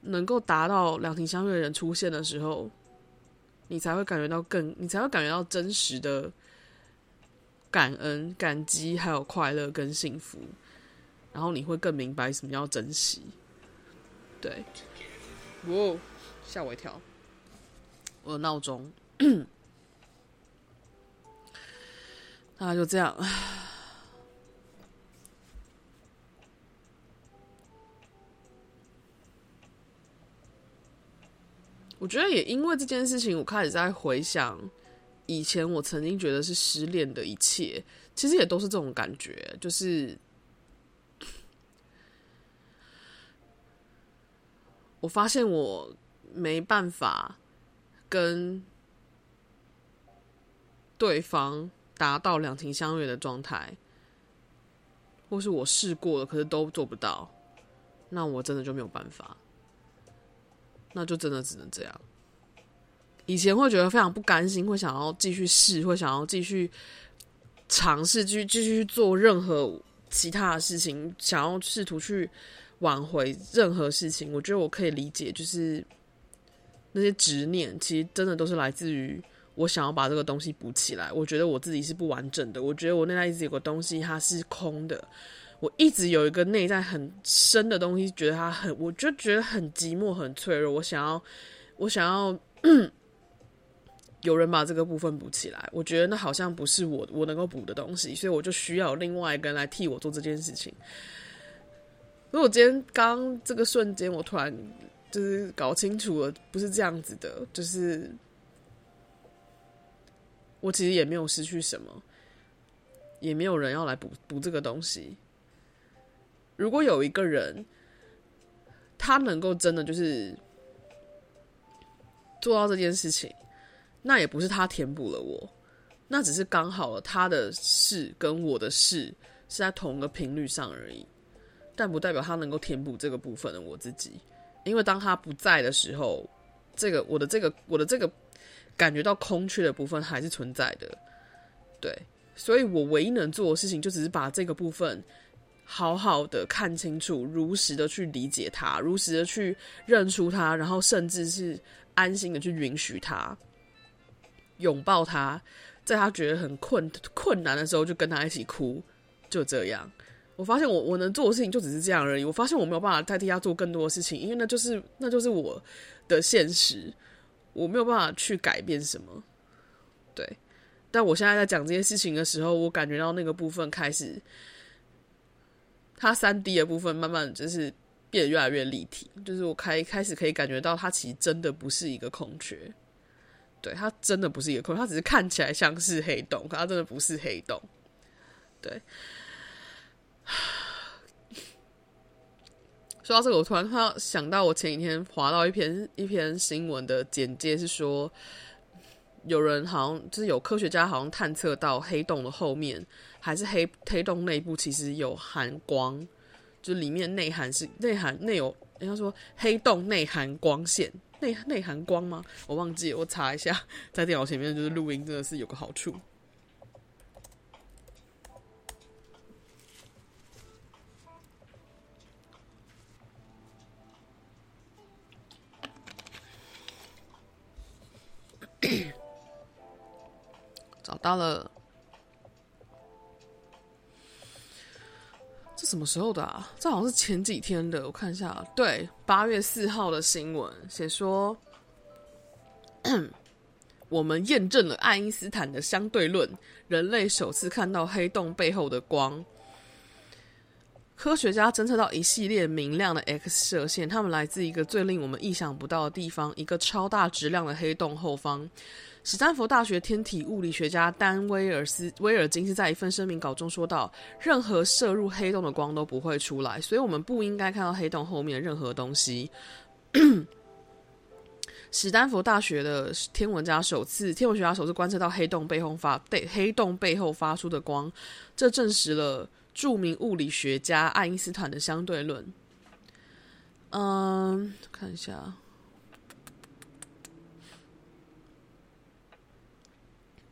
能够达到两情相悦的人出现的时候，你才会感觉到更，你才会感觉到真实的感恩、感激，还有快乐跟幸福。然后你会更明白什么叫珍惜。对，哇，吓我一跳！我的闹钟，大概就这样。我觉得也因为这件事情，我开始在回想以前我曾经觉得是失恋的一切，其实也都是这种感觉，就是 我发现我没办法跟对方达到两情相悦的状态，或是我试过了，可是都做不到，那我真的就没有办法。那就真的只能这样。以前会觉得非常不甘心，会想要继续试，会想要继续尝试，继续继续做任何其他的事情，想要试图去挽回任何事情。我觉得我可以理解，就是那些执念，其实真的都是来自于我想要把这个东西补起来。我觉得我自己是不完整的，我觉得我内在一直有个东西，它是空的。我一直有一个内在很深的东西，觉得它很，我就觉得很寂寞、很脆弱。我想要，我想要有人把这个部分补起来。我觉得那好像不是我我能够补的东西，所以我就需要另外一个人来替我做这件事情。如果今天刚这个瞬间，我突然就是搞清楚了，不是这样子的，就是我其实也没有失去什么，也没有人要来补补这个东西。如果有一个人，他能够真的就是做到这件事情，那也不是他填补了我，那只是刚好他的事跟我的事是在同一个频率上而已，但不代表他能够填补这个部分的我自己，因为当他不在的时候，这个我的这个我的这个感觉到空缺的部分还是存在的，对，所以我唯一能做的事情就只是把这个部分。好好的看清楚，如实的去理解他，如实的去认出他，然后甚至是安心的去允许他，拥抱他，在他觉得很困困难的时候，就跟他一起哭，就这样。我发现我我能做的事情就只是这样而已。我发现我没有办法代替他做更多的事情，因为那就是那就是我的现实，我没有办法去改变什么。对，但我现在在讲这些事情的时候，我感觉到那个部分开始。它三 D 的部分慢慢就是变得越来越立体，就是我开开始可以感觉到它其实真的不是一个空缺，对，它真的不是一个空，它只是看起来像是黑洞，可它真的不是黑洞。对，说到这个，我突然看到想到我前几天滑到一篇一篇新闻的简介，是说有人好像就是有科学家好像探测到黑洞的后面，还是黑黑洞内部其实有含光，就里面内涵是内涵内有，人家说黑洞内含光线，内内含光吗？我忘记，我查一下，在电脑前面就是录音，真的是有个好处。找到了，什么时候的啊？这好像是前几天的，我看一下。对，八月四号的新闻写说，我们验证了爱因斯坦的相对论，人类首次看到黑洞背后的光。科学家侦测到一系列明亮的 X 射线，它们来自一个最令我们意想不到的地方——一个超大质量的黑洞后方。史丹佛大学天体物理学家丹威尔斯威尔金斯在一份声明稿中说道：“任何射入黑洞的光都不会出来，所以我们不应该看到黑洞后面的任何东西。”史丹佛大学的天文家首次天文学家首次观测到黑洞背后发对黑洞背后发出的光，这证实了。著名物理学家爱因斯坦的相对论。嗯，看一下。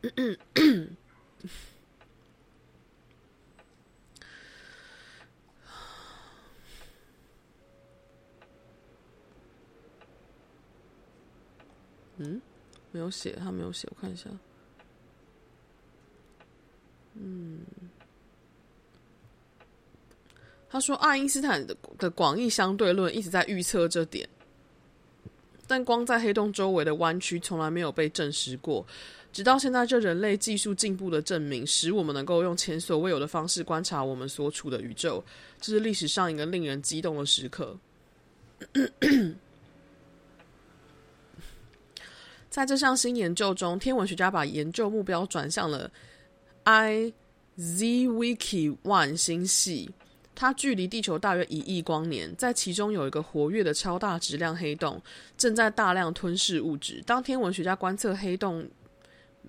嗯，没有写，他没有写，我看一下。嗯。他说：“爱因斯坦的的广义相对论一直在预测这点，但光在黑洞周围的弯曲从来没有被证实过。直到现在，这人类技术进步的证明，使我们能够用前所未有的方式观察我们所处的宇宙。这是历史上一个令人激动的时刻。在这项新研究中，天文学家把研究目标转向了 I Zwicky One 星系。”它距离地球大约一亿光年，在其中有一个活跃的超大质量黑洞，正在大量吞噬物质。当天文学家观测黑洞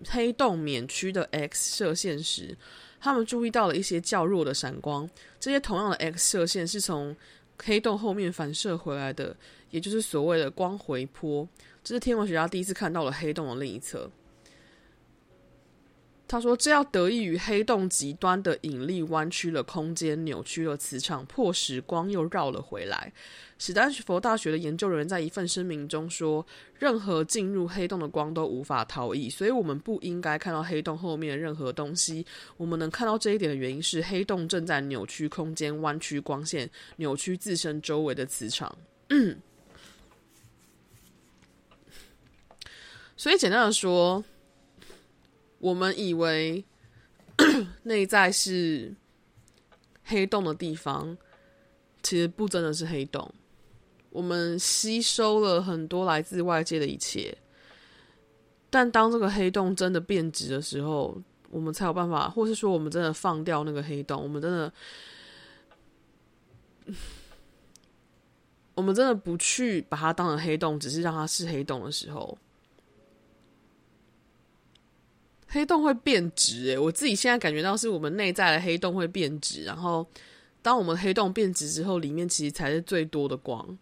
黑洞冕区的 X 射线时，他们注意到了一些较弱的闪光。这些同样的 X 射线是从黑洞后面反射回来的，也就是所谓的光回波。这是天文学家第一次看到了黑洞的另一侧。他说：“这要得益于黑洞极端的引力弯曲了空间，扭曲了磁场，迫使光又绕了回来。”史丹佛大学的研究人员在一份声明中说：“任何进入黑洞的光都无法逃逸，所以我们不应该看到黑洞后面的任何东西。我们能看到这一点的原因是，黑洞正在扭曲空间，弯曲光线，扭曲自身周围的磁场。”，所以简单的说。我们以为 内在是黑洞的地方，其实不真的是黑洞。我们吸收了很多来自外界的一切，但当这个黑洞真的变质的时候，我们才有办法，或是说我们真的放掉那个黑洞，我们真的，我们真的不去把它当成黑洞，只是让它是黑洞的时候。黑洞会变直，诶，我自己现在感觉到是我们内在的黑洞会变直，然后当我们黑洞变直之后，里面其实才是最多的光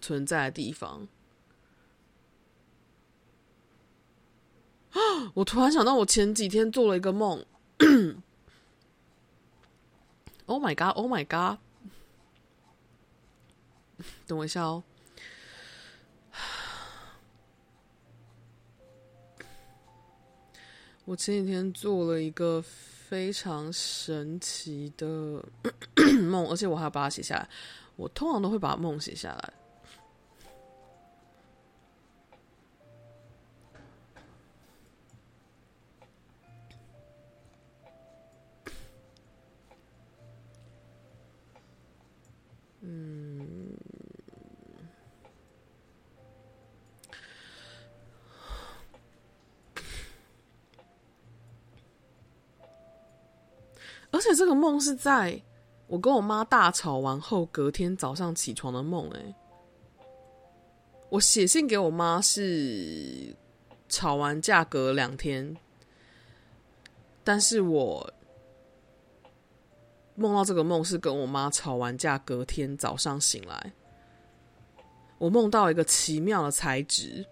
存在的地方。我突然想到，我前几天做了一个梦。Oh my god! Oh my god! 等我一下哦。我前几天做了一个非常神奇的 梦，而且我还要把它写下来。我通常都会把梦写下来。而且这个梦是在我跟我妈大吵完后隔天早上起床的梦。哎，我写信给我妈是吵完架隔两天，但是我梦到这个梦是跟我妈吵完架隔天早上醒来，我梦到一个奇妙的材质。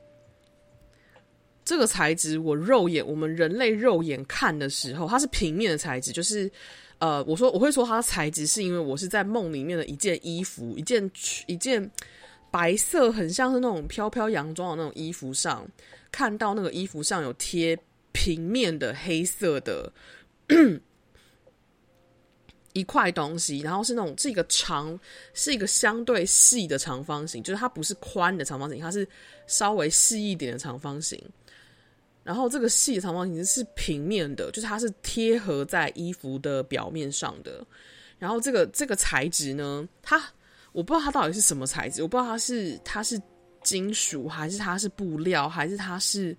这个材质，我肉眼，我们人类肉眼看的时候，它是平面的材质。就是，呃，我说我会说它的材质，是因为我是在梦里面的一件衣服，一件一件白色，很像是那种飘飘洋装的那种衣服上，看到那个衣服上有贴平面的黑色的 一块东西，然后是那种这个长，是一个相对细的长方形，就是它不是宽的长方形，它是稍微细一点的长方形。然后这个细长方形是平面的，就是它是贴合在衣服的表面上的。然后这个这个材质呢，它我不知道它到底是什么材质，我不知道它是它是金属还是它是布料还是它是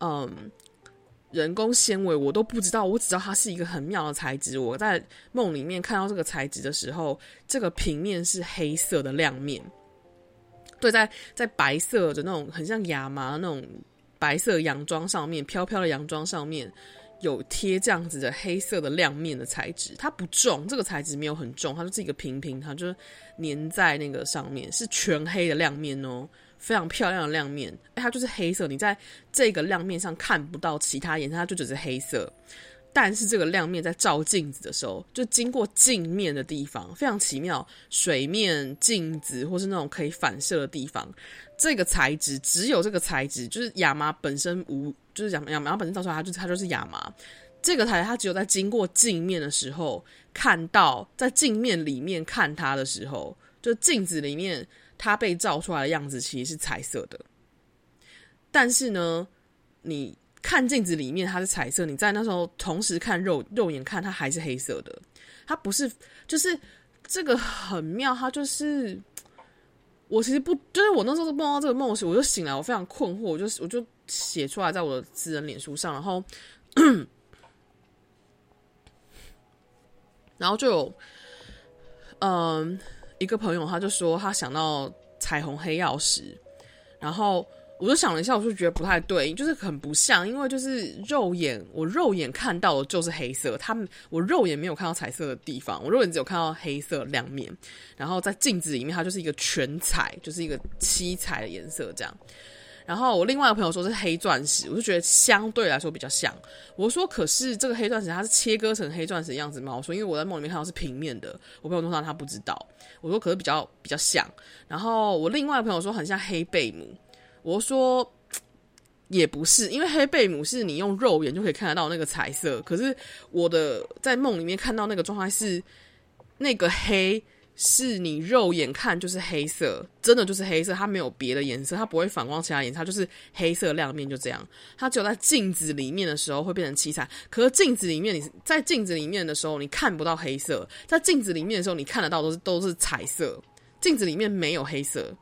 嗯人工纤维，我都不知道。我只知道它是一个很妙的材质。我在梦里面看到这个材质的时候，这个平面是黑色的亮面，对，在在白色的那种很像亚麻那种。白色洋装上面，飘飘的洋装上面有贴这样子的黑色的亮面的材质，它不重，这个材质没有很重，它就是一个平平，它就粘在那个上面，是全黑的亮面哦，非常漂亮的亮面，哎，它就是黑色，你在这个亮面上看不到其他颜色，它就只是黑色。但是这个亮面在照镜子的时候，就经过镜面的地方，非常奇妙。水面、镜子，或是那种可以反射的地方，这个材质只有这个材质，就是亚麻本身无，就是亚亚麻本身造出来，它就它就是亚麻。这个材质它只有在经过镜面的时候看到，在镜面里面看它的时候，就镜子里面它被照出来的样子其实是彩色的。但是呢，你。看镜子里面它是彩色，你在那时候同时看肉肉眼看它还是黑色的，它不是，就是这个很妙，它就是我其实不，就是我那时候梦到这个梦时，我就醒来，我非常困惑，我就我就写出来在我的私人脸书上，然后，然后就有，嗯、一个朋友他就说他想到彩虹黑曜石，然后。我就想了一下，我就觉得不太对，就是很不像，因为就是肉眼，我肉眼看到的就是黑色，他们我肉眼没有看到彩色的地方，我肉眼只有看到黑色亮面，然后在镜子里面它就是一个全彩，就是一个七彩的颜色这样。然后我另外一个朋友说是黑钻石，我就觉得相对来说比较像。我说可是这个黑钻石它是切割成黑钻石的样子吗？我说因为我在梦里面看到是平面的，我朋友说他他不知道。我说可是比较比较像。然后我另外一个朋友说很像黑贝母。我说也不是，因为黑贝母是你用肉眼就可以看得到那个彩色。可是我的在梦里面看到那个状态是，那个黑是你肉眼看就是黑色，真的就是黑色，它没有别的颜色，它不会反光其他颜色，它就是黑色亮面就这样。它只有在镜子里面的时候会变成七彩，可是镜子里面你在镜子里面的时候你看不到黑色，在镜子里面的时候你看得到都是都是彩色，镜子里面没有黑色。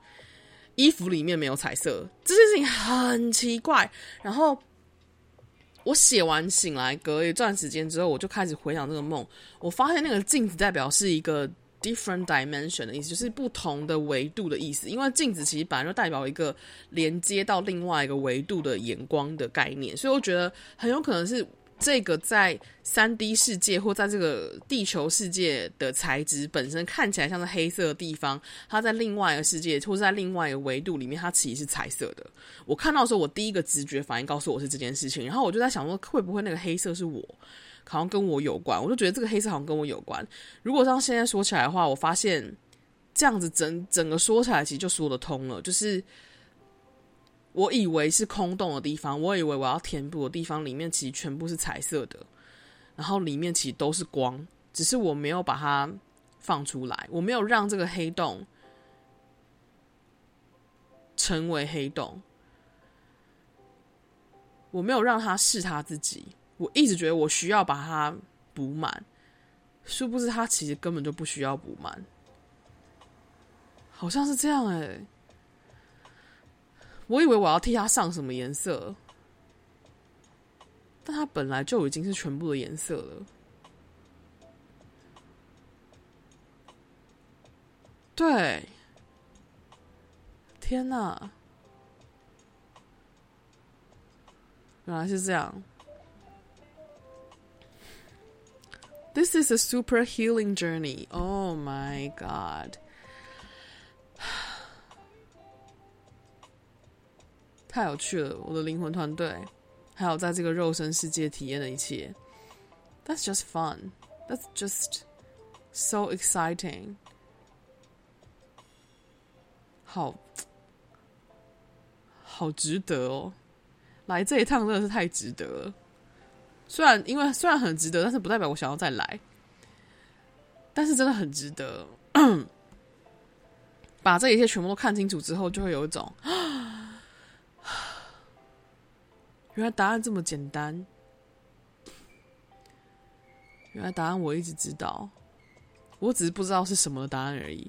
衣服里面没有彩色，这件事情很奇怪。然后我写完醒来，隔一段时间之后，我就开始回想这个梦。我发现那个镜子代表是一个 different dimension 的意思，就是不同的维度的意思。因为镜子其实本来就代表一个连接到另外一个维度的眼光的概念，所以我觉得很有可能是。这个在三 D 世界或在这个地球世界的材质本身看起来像是黑色的地方，它在另外一个世界或是在另外一个维度里面，它其实是彩色的。我看到的时候，我第一个直觉反应告诉我是这件事情，然后我就在想说，会不会那个黑色是我，好像跟我有关？我就觉得这个黑色好像跟我有关。如果像现在说起来的话，我发现这样子整整个说起来其实就说得通了，就是。我以为是空洞的地方，我以为我要填补的地方里面其实全部是彩色的，然后里面其实都是光，只是我没有把它放出来，我没有让这个黑洞成为黑洞，我没有让它是它自己。我一直觉得我需要把它补满，殊不知它其实根本就不需要补满，好像是这样哎、我以为我要替它上什么颜色，但它本来就已经是全部的颜色了。对，天哪！原来是这样。This is a super healing journey. Oh my god！太有趣了，我的灵魂团队，还有在这个肉身世界体验的一切。That's just fun. That's just so exciting. 好，好值得哦！来这一趟真的是太值得了。虽然因为虽然很值得，但是不代表我想要再来。但是真的很值得。把这一切全部都看清楚之后，就会有一种，原来答案这么简单。原来答案我一直知道，我只是不知道是什么答案而已。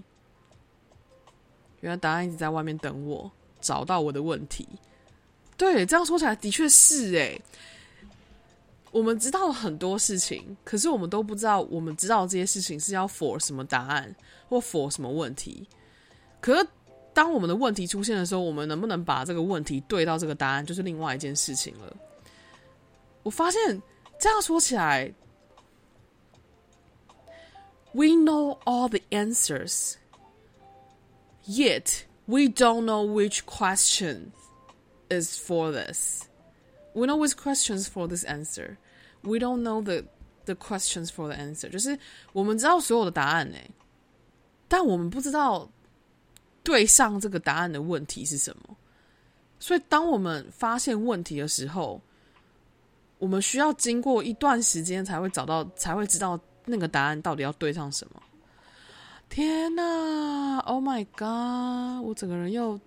原来答案一直在外面等我，找到我的问题。对，这样说起来的确是诶。我们知道了很多事情，可是我们都不知道，我们知道这些事情是要 for 什么答案，或 for 什么问题。可是当我们的问题出现的时候，我们能不能把这个问题对到这个答案，就是另外一件事情了。我发现这样说起来，We know all the answers, yet we don't know which question is for this. We know which questions for this answer. We don't know the the questions for the answer. 就是我们知道所有的答案呢，但我们不知道 对上这个答案的问题是什么。所以，当我们发现问题的时候，我们需要经过一段时间才会找到，才会知道那个答案到底要对上什么。天哪！Oh my god！我整个人又。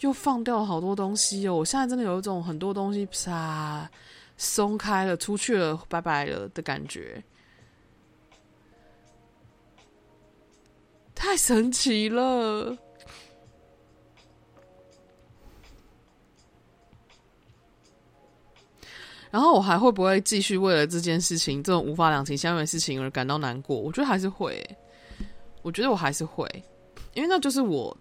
又放掉了好多东西哦！我现在真的有一种很多东西啪松开了、出去了、拜拜了的感觉，太神奇了。然后我还会不会继续为了这件事情、这种无法两情相悦的事情而感到难过？我觉得还是会，我觉得我还是会，因为那就是我。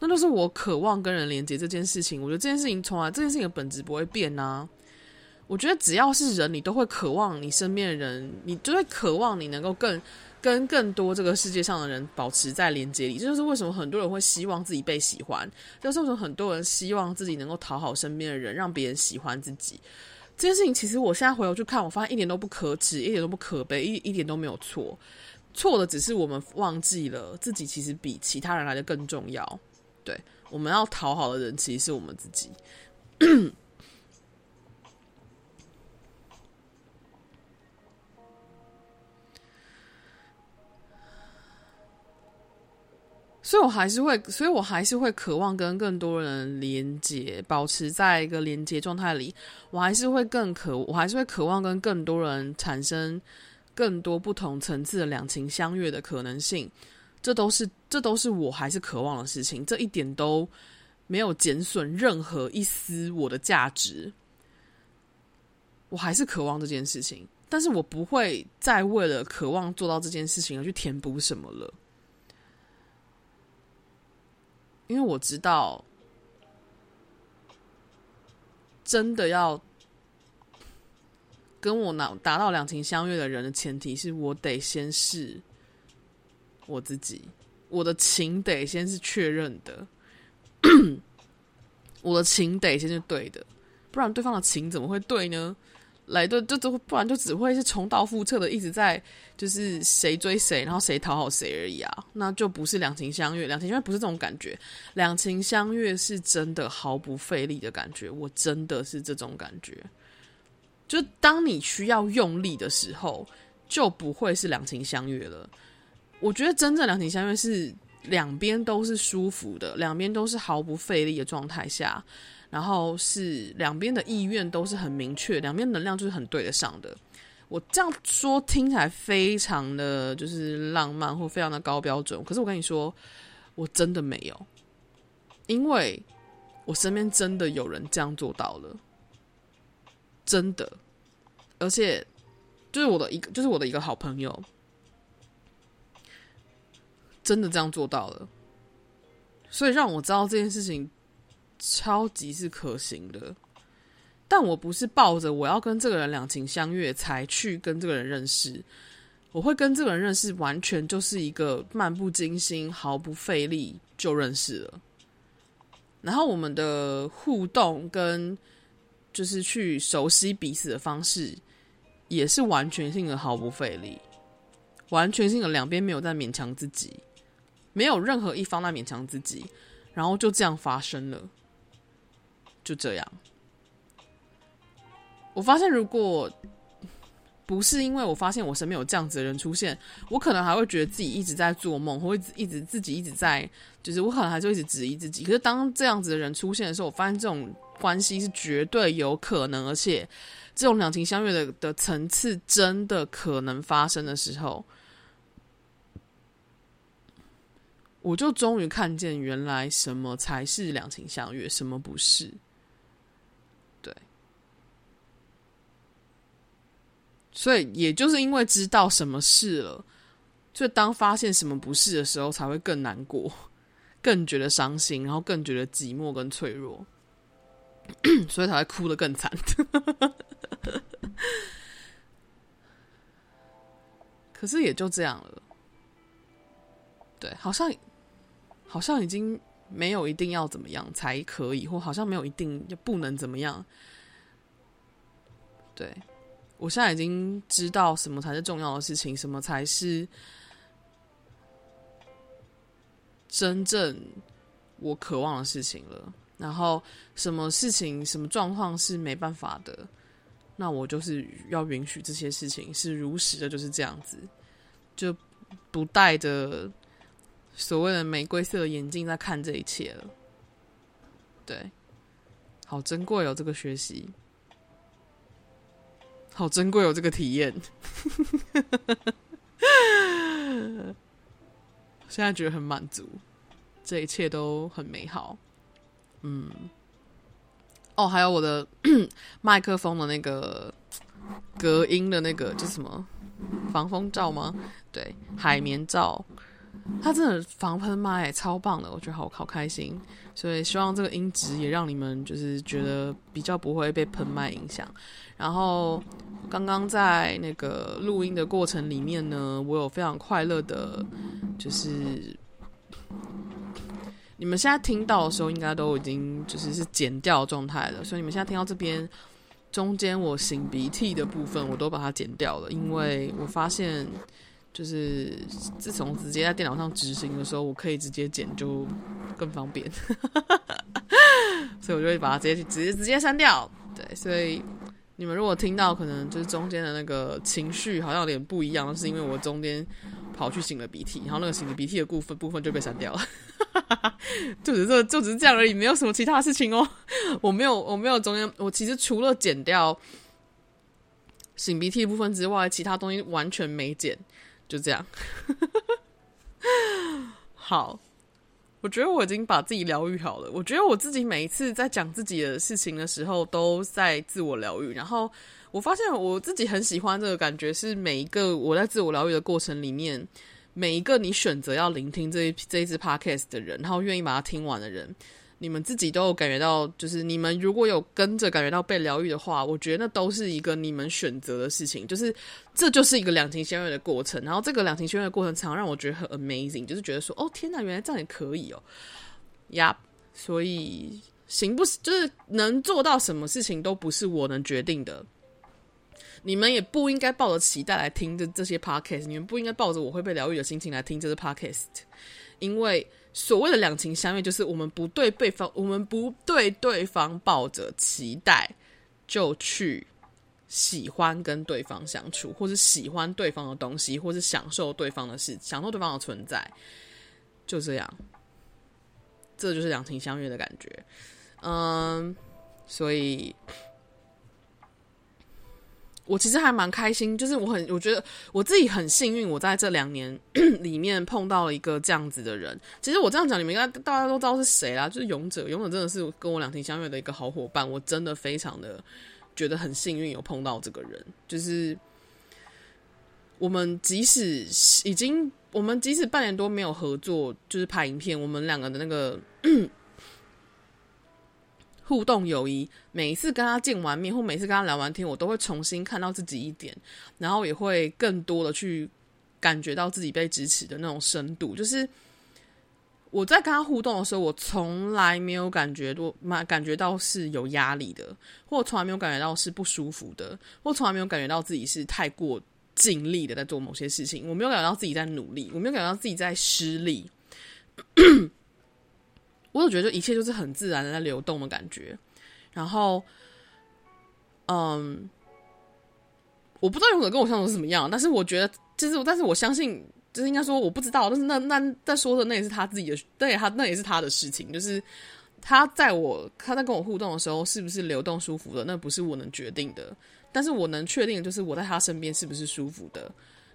那就是我渴望跟人连接这件事情。我觉得这件事情从来这件事情的本质不会变、啊。我觉得只要是人，你都会渴望你身边的人，你就会渴望你能够更跟更多这个世界上的人保持在连接里。这就是为什么很多人会希望自己被喜欢，就是为什么很多人希望自己能够讨好身边的人，让别人喜欢自己。这件事情其实我现在回头去看，我发现一点都不可耻，一点都不可悲，一一点都没有错。错的只是我们忘记了自己其实比其他人来得更重要。对，我们要讨好的人其实是我们自己，所以我还是会，所以我还是会渴望跟更多人连接，保持在一个连接状态里。我还是会更渴，我还是会渴望跟更多人产生更多不同层次的两情相悦的可能性。这都是，这都是我还是渴望的事情，这一点都没有减损任何一丝我的价值。我还是渴望这件事情，但是我不会再为了渴望做到这件事情而去填补什么了，因为我知道，真的要跟我拿达到两情相悦的人的前提是我得先试。我自己，我的情得先是确认的，我的情得先是对的，不然对方的情怎么会对呢？来的就都不然就只会是重蹈覆辙的，一直在就是谁追谁，然后谁讨好谁而已啊，那就不是两情相悦。两情相悦不是这种感觉，两情相悦是真的毫不费力的感觉，我真的是这种感觉。就当你需要用力的时候，就不会是两情相悦了。我觉得真正两情相悦是两边都是舒服的，两边都是毫不费力的状态下，然后是两边的意愿都是很明确，两边能量就是很对得上的。我这样说听起来非常的就是浪漫或非常的高标准，可是我跟你说，我真的没有，因为我身边真的有人这样做到了，真的，而且就是我的一个，就是我的一个好朋友。真的这样做到了，所以让我知道这件事情超级是可行的。但我不是抱着我要跟这个人两情相悦才去跟这个人认识，我会跟这个人认识，完全就是一个漫不经心、毫不费力就认识了。然后我们的互动跟就是去熟悉彼此的方式，也是完全性的毫不费力，完全性的两边没有在勉强自己，没有任何一方在勉强自己，然后就这样发生了，就这样。我发现，如果不是因为我发现我身边有这样子的人出现，我可能还会觉得自己一直在做梦，或一直一直自己一直在，就是我可能还是会一直质疑自己。可是当这样子的人出现的时候，我发现这种关系是绝对有可能，而且这种两情相悦的的层次真的可能发生的时候，我就终于看见原来什么才是两情相悦，什么不是。对所以，也就是因为知道什么是了，所以当发现什么不是的时候，才会更难过，更觉得伤心，然后更觉得寂寞跟脆弱，所以才会哭得更惨。可是也就这样了，对，好像好像已经没有一定要怎么样才可以，或好像没有一定就不能怎么样，对。我现在已经知道什么才是重要的事情，什么才是真正我渴望的事情了。然后，什么事情、什么状况是没办法的，那我就是要允许这些事情是如实的，就是这样子，就不带着所谓的玫瑰色的眼镜在看这一切了。对，好珍贵哦，这个学习。好珍贵哦，这个体验。现在觉得很满足，这一切都很美好。嗯，哦，还有我的 麦克风的那个隔音的那个叫什么防风罩吗？对，海绵罩。它真的防喷麦超棒的，我觉得好好开心。所以希望这个音质也让你们就是觉得比较不会被喷麦影响。然后刚刚在那个录音的过程里面呢，我有非常快乐的，就是你们现在听到的时候，应该都已经就是是剪掉状态了。所以你们现在听到这边中间我擤鼻涕的部分，我都把它剪掉了，因为我发现。就是自从直接在电脑上执行的时候，我可以直接剪，就更方便，所以我就会把它直接去直接直接删掉。对，所以你们如果听到可能就是中间的那个情绪好像有点不一样，是因为我中间跑去擤了鼻涕，然后那个擤鼻涕的部分部分就被删掉了，就只是就只是这样而已，没有什么其他事情哦。我没有我没有中间，我其实除了剪掉擤鼻涕部分之外，其他东西完全没剪。就这样，好，我觉得我已经把自己疗愈好了。我觉得我自己每一次在讲自己的事情的时候，都在自我疗愈。然后我发现我自己很喜欢这个感觉，是每一个我在自我疗愈的过程里面，每一个你选择要聆听这一这一支 podcast 的人，然后愿意把它听完的人。你们自己都有感觉到，就是你们如果有跟着感觉到被疗愈的话，我觉得那都是一个你们选择的事情，就是这就是一个两情相悦的过程。然后这个两情相悦的过程常让我觉得很 amazing，就是觉得说，哦天哪，原来这样也可以哦，呀、所以行不，就是能做到什么事情都不是我能决定的。你们也不应该抱着期待来听这这些 podcast，你们不应该抱着我会被疗愈的心情来听这些 podcast，因为。所谓的两情相悦，就是我们不对对方，我们不对对方抱着期待，就去喜欢跟对方相处，或是喜欢对方的东西，或是享受对方的事，享受对方的存在，就这样，这就是两情相悦的感觉。嗯，所以。我其实还蛮开心，就是我很我觉得我自己很幸运，我在这两年 里面碰到了一个这样子的人。其实我这样讲，你们应该大家都知道是谁啦，就是勇者。勇者真的是跟我两情相悦的一个好伙伴，我真的非常的觉得很幸运有碰到这个人。就是我们即使已经，我们即使半年多没有合作，就是拍影片，我们两个的那个互动友谊，每一次跟他见完面或每次跟他聊完天，我都会重新看到自己一点，然后也会更多的去感觉到自己被支持的那种深度。就是我在跟他互动的时候，我从来没有感觉多，感觉到是有压力的，或从来没有感觉到是不舒服的，或从来没有感觉到自己是太过尽力的在做某些事情。我没有感觉到自己在努力，我没有感觉到自己在失力。我就觉得，一切就是很自然的在流动的感觉。然后，嗯，我不知道勇者跟我相处是怎么样，但是我觉得，就是，但是我相信，就是应该说，我不知道，但是那那在说的那也是他自己的，对他那也是他的事情。就是他在我他在跟我互动的时候，是不是流动舒服的，那不是我能决定的。但是我能确定就是我在他身边是不是舒服的。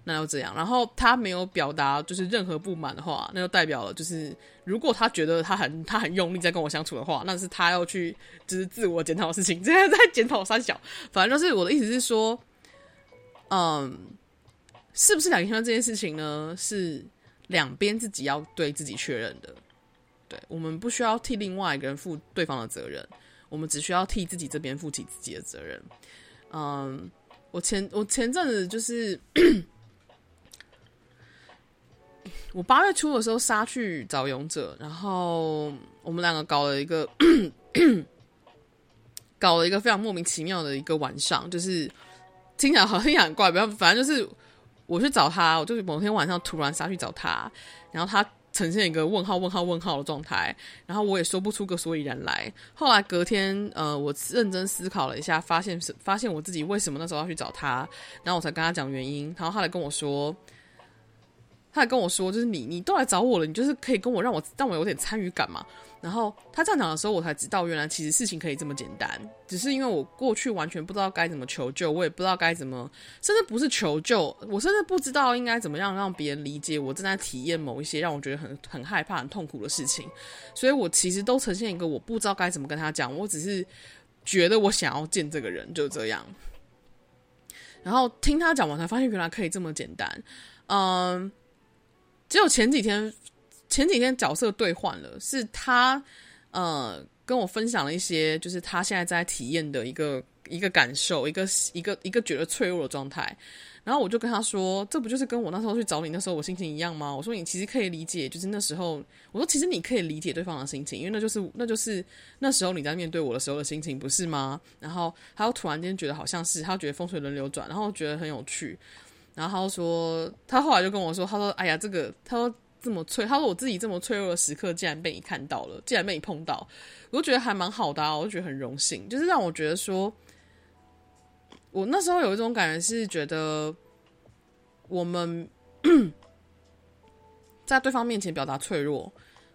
那又怎样，然后他没有表达就是任何不满的话，那就代表了就是如果他觉得他很他很用力在跟我相处的话，那是他要去就是自我检讨的事情。这样在检讨三小，反正就是我的意思是说，嗯，是不是两个人这件事情呢？是两边自己要对自己确认的。对，我们不需要替另外一个人负对方的责任，我们只需要替自己这边负起自己的责任。嗯，我前我前阵子就是。我八月初的时候杀去找勇者，然后我们两个搞了一个搞了一个非常莫名其妙的一个晚上，就是听起来好像很怪，不要，反正就是我去找他，我就是某天晚上突然杀去找他，然后他呈现一个问号问号问号的状态，然后我也说不出个所以然来。后来隔天，呃，我认真思考了一下，发现是发现我自己为什么那时候要去找他，然后我才跟他讲原因，然后他来跟我说。他还跟我说，就是你，你都来找我了，你就是可以跟我让我让我有点参与感嘛。然后他这样讲的时候，我才知道原来其实事情可以这么简单，只是因为我过去完全不知道该怎么求救，我也不知道该怎么，甚至不是求救，我甚至不知道应该怎么样让别人理解我正在体验某一些让我觉得很很害怕、很痛苦的事情。所以我其实都呈现一个我不知道该怎么跟他讲，我只是觉得我想要见这个人，就这样。然后听他讲完，才发现原来可以这么简单，嗯。只有前几天，前几天角色兑换了，是他，呃，跟我分享了一些，就是他现在在体验的一个一个感受，一个一个一个觉得脆弱的状态。然后我就跟他说，这不就是跟我那时候去找你那时候我心情一样吗？我说你其实可以理解，就是那时候，我说其实你可以理解对方的心情，因为那就是那就是那时候你在面对我的时候的心情，不是吗？然后他又突然间觉得好像是，他觉得风水轮流转，然后觉得很有趣。然后他说，他后来就跟我说，他说：“哎呀，这个，他说这么脆，他说我自己这么脆弱的时刻，竟然被你看到了，竟然被你碰到，我就觉得还蛮好的啊，我就觉得很荣幸，就是让我觉得说，我那时候有一种感觉是觉得，我们 在对方面前表达脆弱，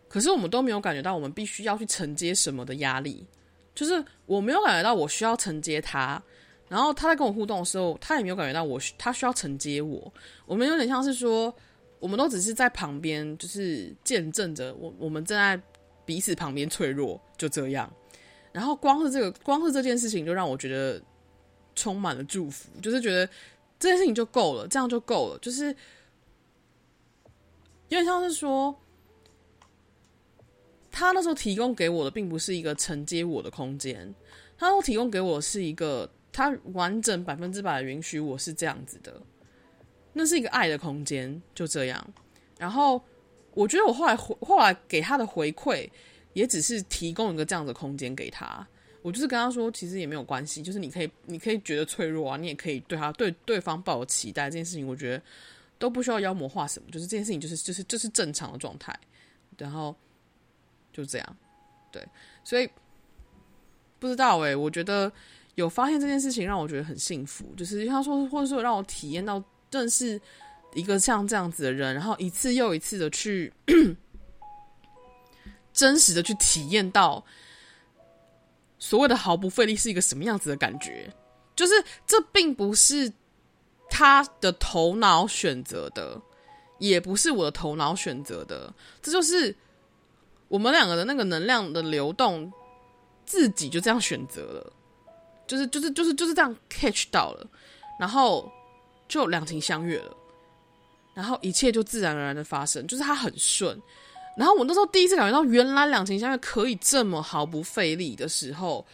可是我们都没有感觉到我们必须要去承接什么的压力，就是我没有感觉到我需要承接他。”然后他在跟我互动的时候，他也没有感觉到我，他需要承接我。我们有点像是说，我们都只是在旁边，就是见证着我，我们正在彼此旁边脆弱，就这样。然后光是这个，光是这件事情，就让我觉得充满了祝福，就是觉得这件事情就够了，这样就够了。就是有点像是说，他那时候提供给我的，并不是一个承接我的空间，他那时候提供给我是一个。他完整百分之百允许我是这样子的，那是一个爱的空间，就这样。然后我觉得我后来后来给他的回馈，也只是提供一个这样的空间给他。我就是跟他说，其实也没有关系，就是你可以你可以觉得脆弱啊，你也可以对他对对方抱有期待。这件事情我觉得都不需要妖魔化什么，就是这件事情就是就是就是正常的状态。然后就这样，对，所以不知道哎、欸，我觉得。有发现这件事情让我觉得很幸福，就是他说，或者说让我体验到认识一个像这样子的人，然后一次又一次的去 真实的去体验到所谓的毫不费力是一个什么样子的感觉，就是这并不是他的头脑选择的，也不是我的头脑选择的，这就是我们两个的那个能量的流动，自己就这样选择了。就是就是就是就是这样 catch 到了，然后就两情相悦了，然后一切就自然而然的发生，就是它很顺。然后我那时候第一次感觉到，原来两情相悦可以这么毫不费力的时候，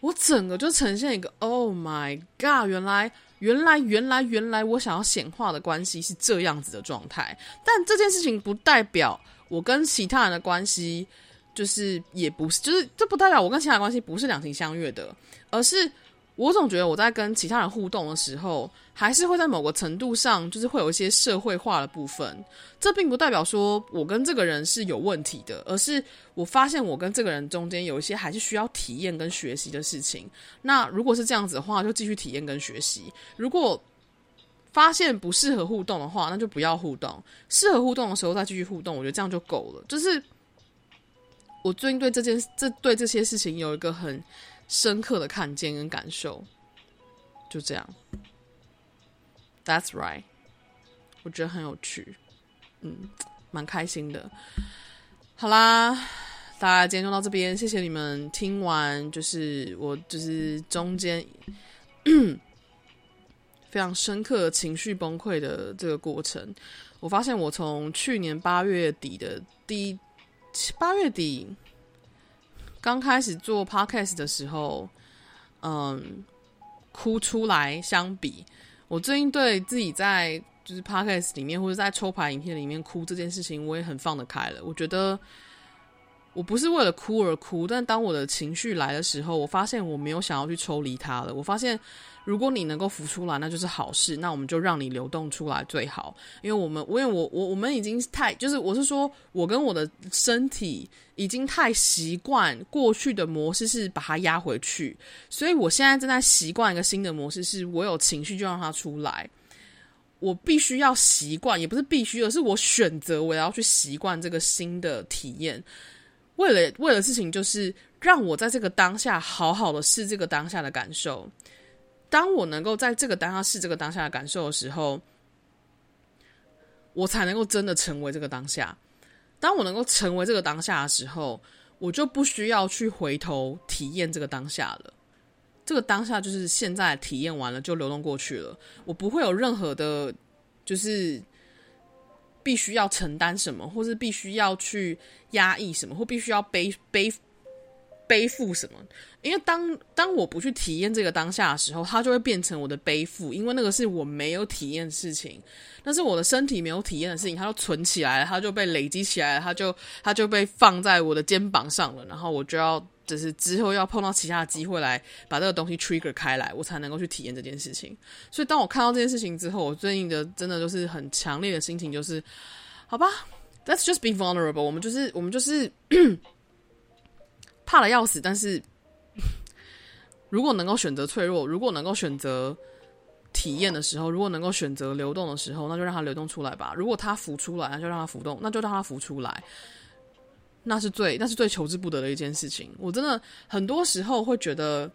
我整个就呈现一个 “Oh my God”，原来，原来，原来，原来，我想要显化的关系是这样子的状态。但这件事情不代表我跟其他人的关系就是也不是，就是这不代表我跟其他关系不是两情相悦的，而是。我总觉得我在跟其他人互动的时候，还是会在某个程度上，就是会有一些社会化的部分。这并不代表说我跟这个人是有问题的，而是我发现我跟这个人中间有一些还是需要体验跟学习的事情。那如果是这样子的话，就继续体验跟学习。如果发现不适合互动的话，那就不要互动。适合互动的时候再继续互动，我觉得这样就够了。就是我最近对这件这对这些事情有一个很。深刻的看见跟感受，就这样。That's right，我觉得很有趣，嗯，蛮开心的。好啦，大家今天就到这边，谢谢你们听完，就是我就是中间 非常深刻情绪崩溃的这个过程。我发现我从去年八月底的第一八月底。刚开始做 podcast 的时候，嗯，哭出来。相比我最近对自己在就是 podcast 里面或者在抽牌影片里面哭这件事情，我也很放得开了。我觉得我不是为了哭而哭，但当我的情绪来的时候，我发现我没有想要去抽离它了。我发现。如果你能够浮出来，那就是好事。那我们就让你流动出来最好，因为我们，因为我，我，我们已经太，就是我是说，我跟我的身体已经太习惯过去的模式，是把它压回去。所以我现在正在习惯一个新的模式，是我有情绪就让它出来。我必须要习惯，也不是必须，而是我选择我要去习惯这个新的体验。为了为了事情，就是让我在这个当下好好的试这个当下的感受。当我能够在这个当下试这个当下的感受的时候，我才能够真的成为这个当下。当我能够成为这个当下的时候，我就不需要去回头体验这个当下了。这个当下就是现在体验完了就流动过去了，我不会有任何的，就是必须要承担什么，或是必须要去压抑什么，或必须要背背。背负什么？因为当当我不去体验这个当下的时候，它就会变成我的背负。因为那个是我没有体验的事情，那是我的身体没有体验的事情，它就存起来了，它就被累积起来了，它就它就被放在我的肩膀上了。然后我就要，就是之后要碰到其他的机会来把这个东西 trigger 开来，我才能够去体验这件事情。所以当我看到这件事情之后，我最近的真的就是很强烈的心情，就是好吧，Let's just be vulnerable。我们就是我们就是。怕的要死，但是 如果能够选择脆弱，如果能够选择体验的时候，如果能够选择流动的时候，那就让它流动出来吧。如果它浮出来，那就让它浮动，那就让它浮出来。那是最，那是最求之不得的一件事情。我真的很多时候会觉得，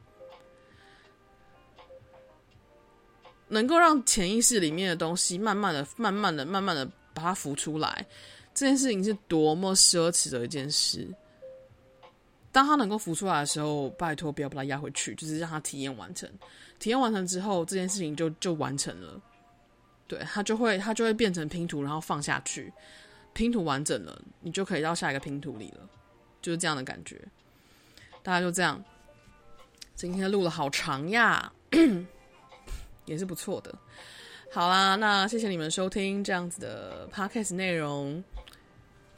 能够让潜意识里面的东西慢慢的、慢慢的、慢慢的把它浮出来，这件事情是多么奢侈的一件事。当他能够浮出来的时候，拜托不要把它压回去，就是让他体验完成。体验完成之后，这件事情就就完成了。对，他就会他就会变成拼图，然后放下去，拼图完整了，你就可以到下一个拼图里了，就是这样的感觉。大家就这样，今天录了好长呀，也是不错的。好啦，那谢谢你们收听这样子的 podcast 内容，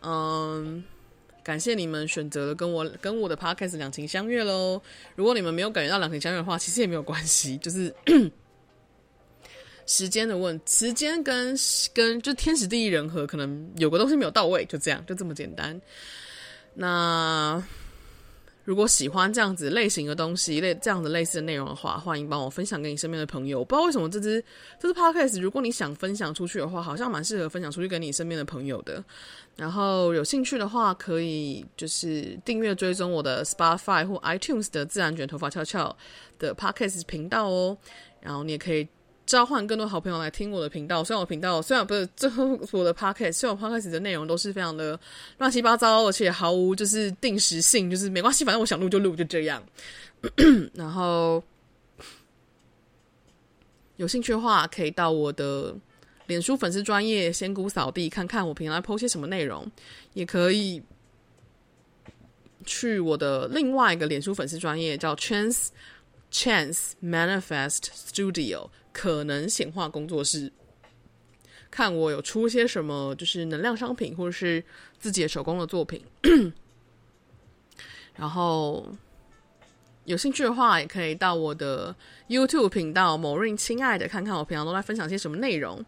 嗯。感谢你们选择了跟我跟我的 podcast 两情相悦喽。如果你们没有感觉到两情相悦的话，其实也没有关系，就是时间的问，时间跟跟就天时地利人和，可能有个东西没有到位，就这样，就这么简单。那。如果喜欢这样子类型的东西，类这样子类似的内容的话，欢迎帮我分享给你身边的朋友。不知道为什么这支这支 podcast，如果你想分享出去的话，好像蛮适合分享出去给你身边的朋友的。然后有兴趣的话，可以就是订阅追踪我的 Spotify 或 iTunes 的自然卷头发翘翘的 podcast 频道哦。然后你也可以。召唤更多好朋友来听我的频道。虽然我频道虽然不是最后我的 podcast，虽然我 podcast 的内容都是非常的乱七八糟，而且毫无就是定时性，就是没关系，反正我想录就录，就这样。然后有兴趣的话，可以到我的脸书粉丝专页仙姑扫地，看看我平常在 po 些什么内容，也可以去我的另外一个脸书粉丝专业叫 Chance Chance Manifest Studio 可能显化工作室，看我有出些什么，就是能量商品或者是自己的手工的作品，然后。有兴趣的话，也可以到我的 YouTube 频道 Maureen 亲爱的，看看我平常都在分享些什么内容。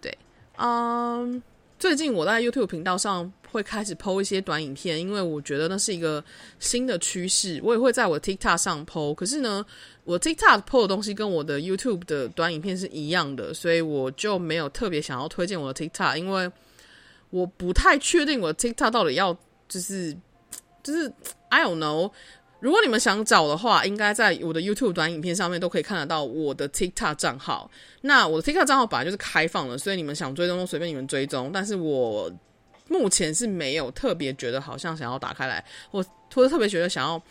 对，嗯，最近我在 YouTube 频道上会开始 PO 一些短影片，因为我觉得那是一个新的趋势。我也会在我 TikTok 上 PO，可是呢，我 TikTok PO 的东西跟我的 YouTube 的短影片是一样的，所以我就没有特别想要推荐我的 TikTok，因为我不太确定我的 TikTok 到底要就是就是 I don't know。如果你们想找的话，应该在我的 YouTube 短影片上面都可以看得到我的 TikTok 账号。那我的 TikTok 账号本来就是开放的，所以你们想追踪都随便你们追踪。但是我目前是没有特别觉得好像想要打开来，我或者特别觉得想要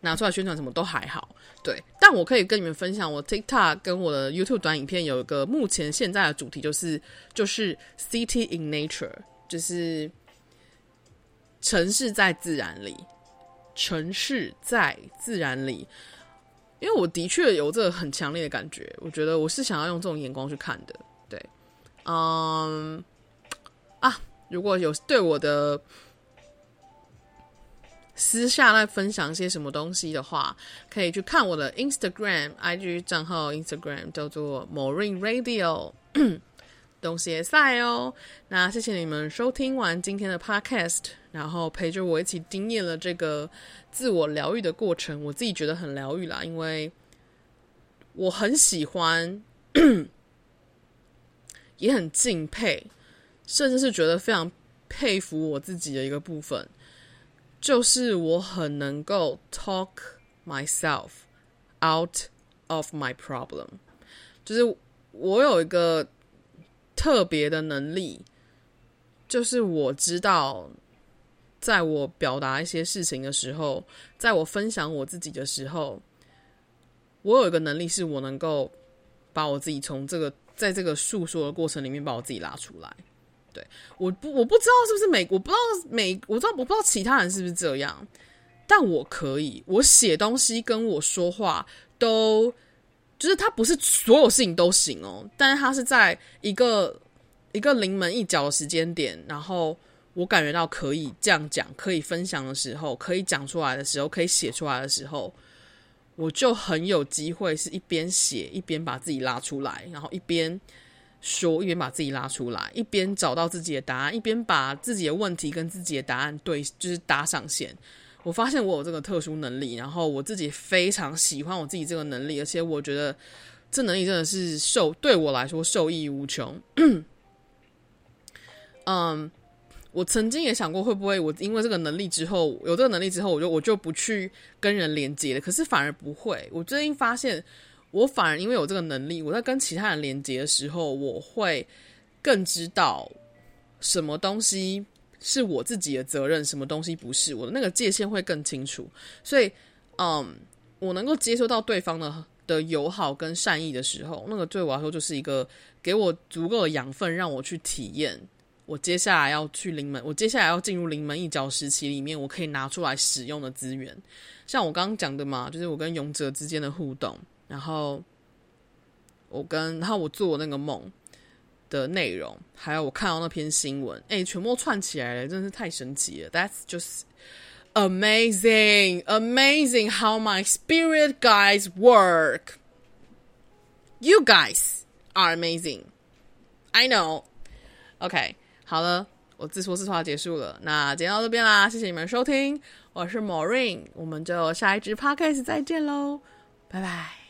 拿出来宣传什么都还好。对，但我可以跟你们分享，我 TikTok 跟我的 YouTube 短影片有一个目前现在的主题就是就是 City in Nature，就是城市在自然里。城市在自然里，因为我的确有这个很强烈的感觉，我觉得我是想要用这种眼光去看的。对，嗯，啊，如果有对我的私下来分享些什么东西的话，可以去看我的 Instagram IG 账号，Instagram 叫做 Maureen Radio。东西也赛哦，那谢谢你们收听完今天的 podcast，然后陪着我一起经验了这个自我疗愈的过程，我自己觉得很疗愈啦，因为我很喜欢，也很敬佩，甚至是觉得非常佩服我自己的一个部分，就是我很能够 talk myself out of my problem，就是我有一个。特别的能力，就是我知道，在我表达一些事情的时候，在我分享我自己的时候，我有一个能力，是我能够把我自己从这个在这个诉说的过程里面把我自己拉出来。对，我不我不知道是不是每我不知道每我知道我不知道其他人是不是这样，但我可以，我写东西跟我说话都。就是他不是所有事情都行哦，但是他是在一个一个临门一脚的时间点，然后我感觉到可以这样讲，可以分享的时候，可以讲出来的时候，可以写出来的时候，我就很有机会是一边写一边把自己拉出来，然后一边说一边把自己拉出来，一边找到自己的答案，一边把自己的问题跟自己的答案对，就是搭上线。我发现我有这个特殊能力，然后我自己非常喜欢我自己这个能力，而且我觉得这能力真的是受对我来说受益无穷。嗯，我曾经也想过会不会我因为这个能力之后有这个能力之后，我就我就不去跟人连接了。可是反而不会，我最近发现我反而因为有这个能力，我在跟其他人连接的时候，我会更知道什么东西。是我自己的责任，什么东西不是我的那个界限会更清楚，所以，嗯，我能够接收到对方的的友好跟善意的时候，那个对我来说就是一个给我足够的养分，让我去体验我接下来要去临门，我接下来要进入临门一脚时期里面，我可以拿出来使用的资源，像我刚刚讲的嘛，就是我跟勇者之间的互动，然后我跟然后我做那个梦。的内容，还有我看到那篇新闻，哎，全部串起来了，真是太神奇了。That's just amazing, amazing how my spirit guys work. You guys are amazing. I know. OK，好了，我自说自话结束了，那今天到这边啦，谢谢你们收听，我是 Maureen，我们就下一支 Podcast 再见喽，拜拜。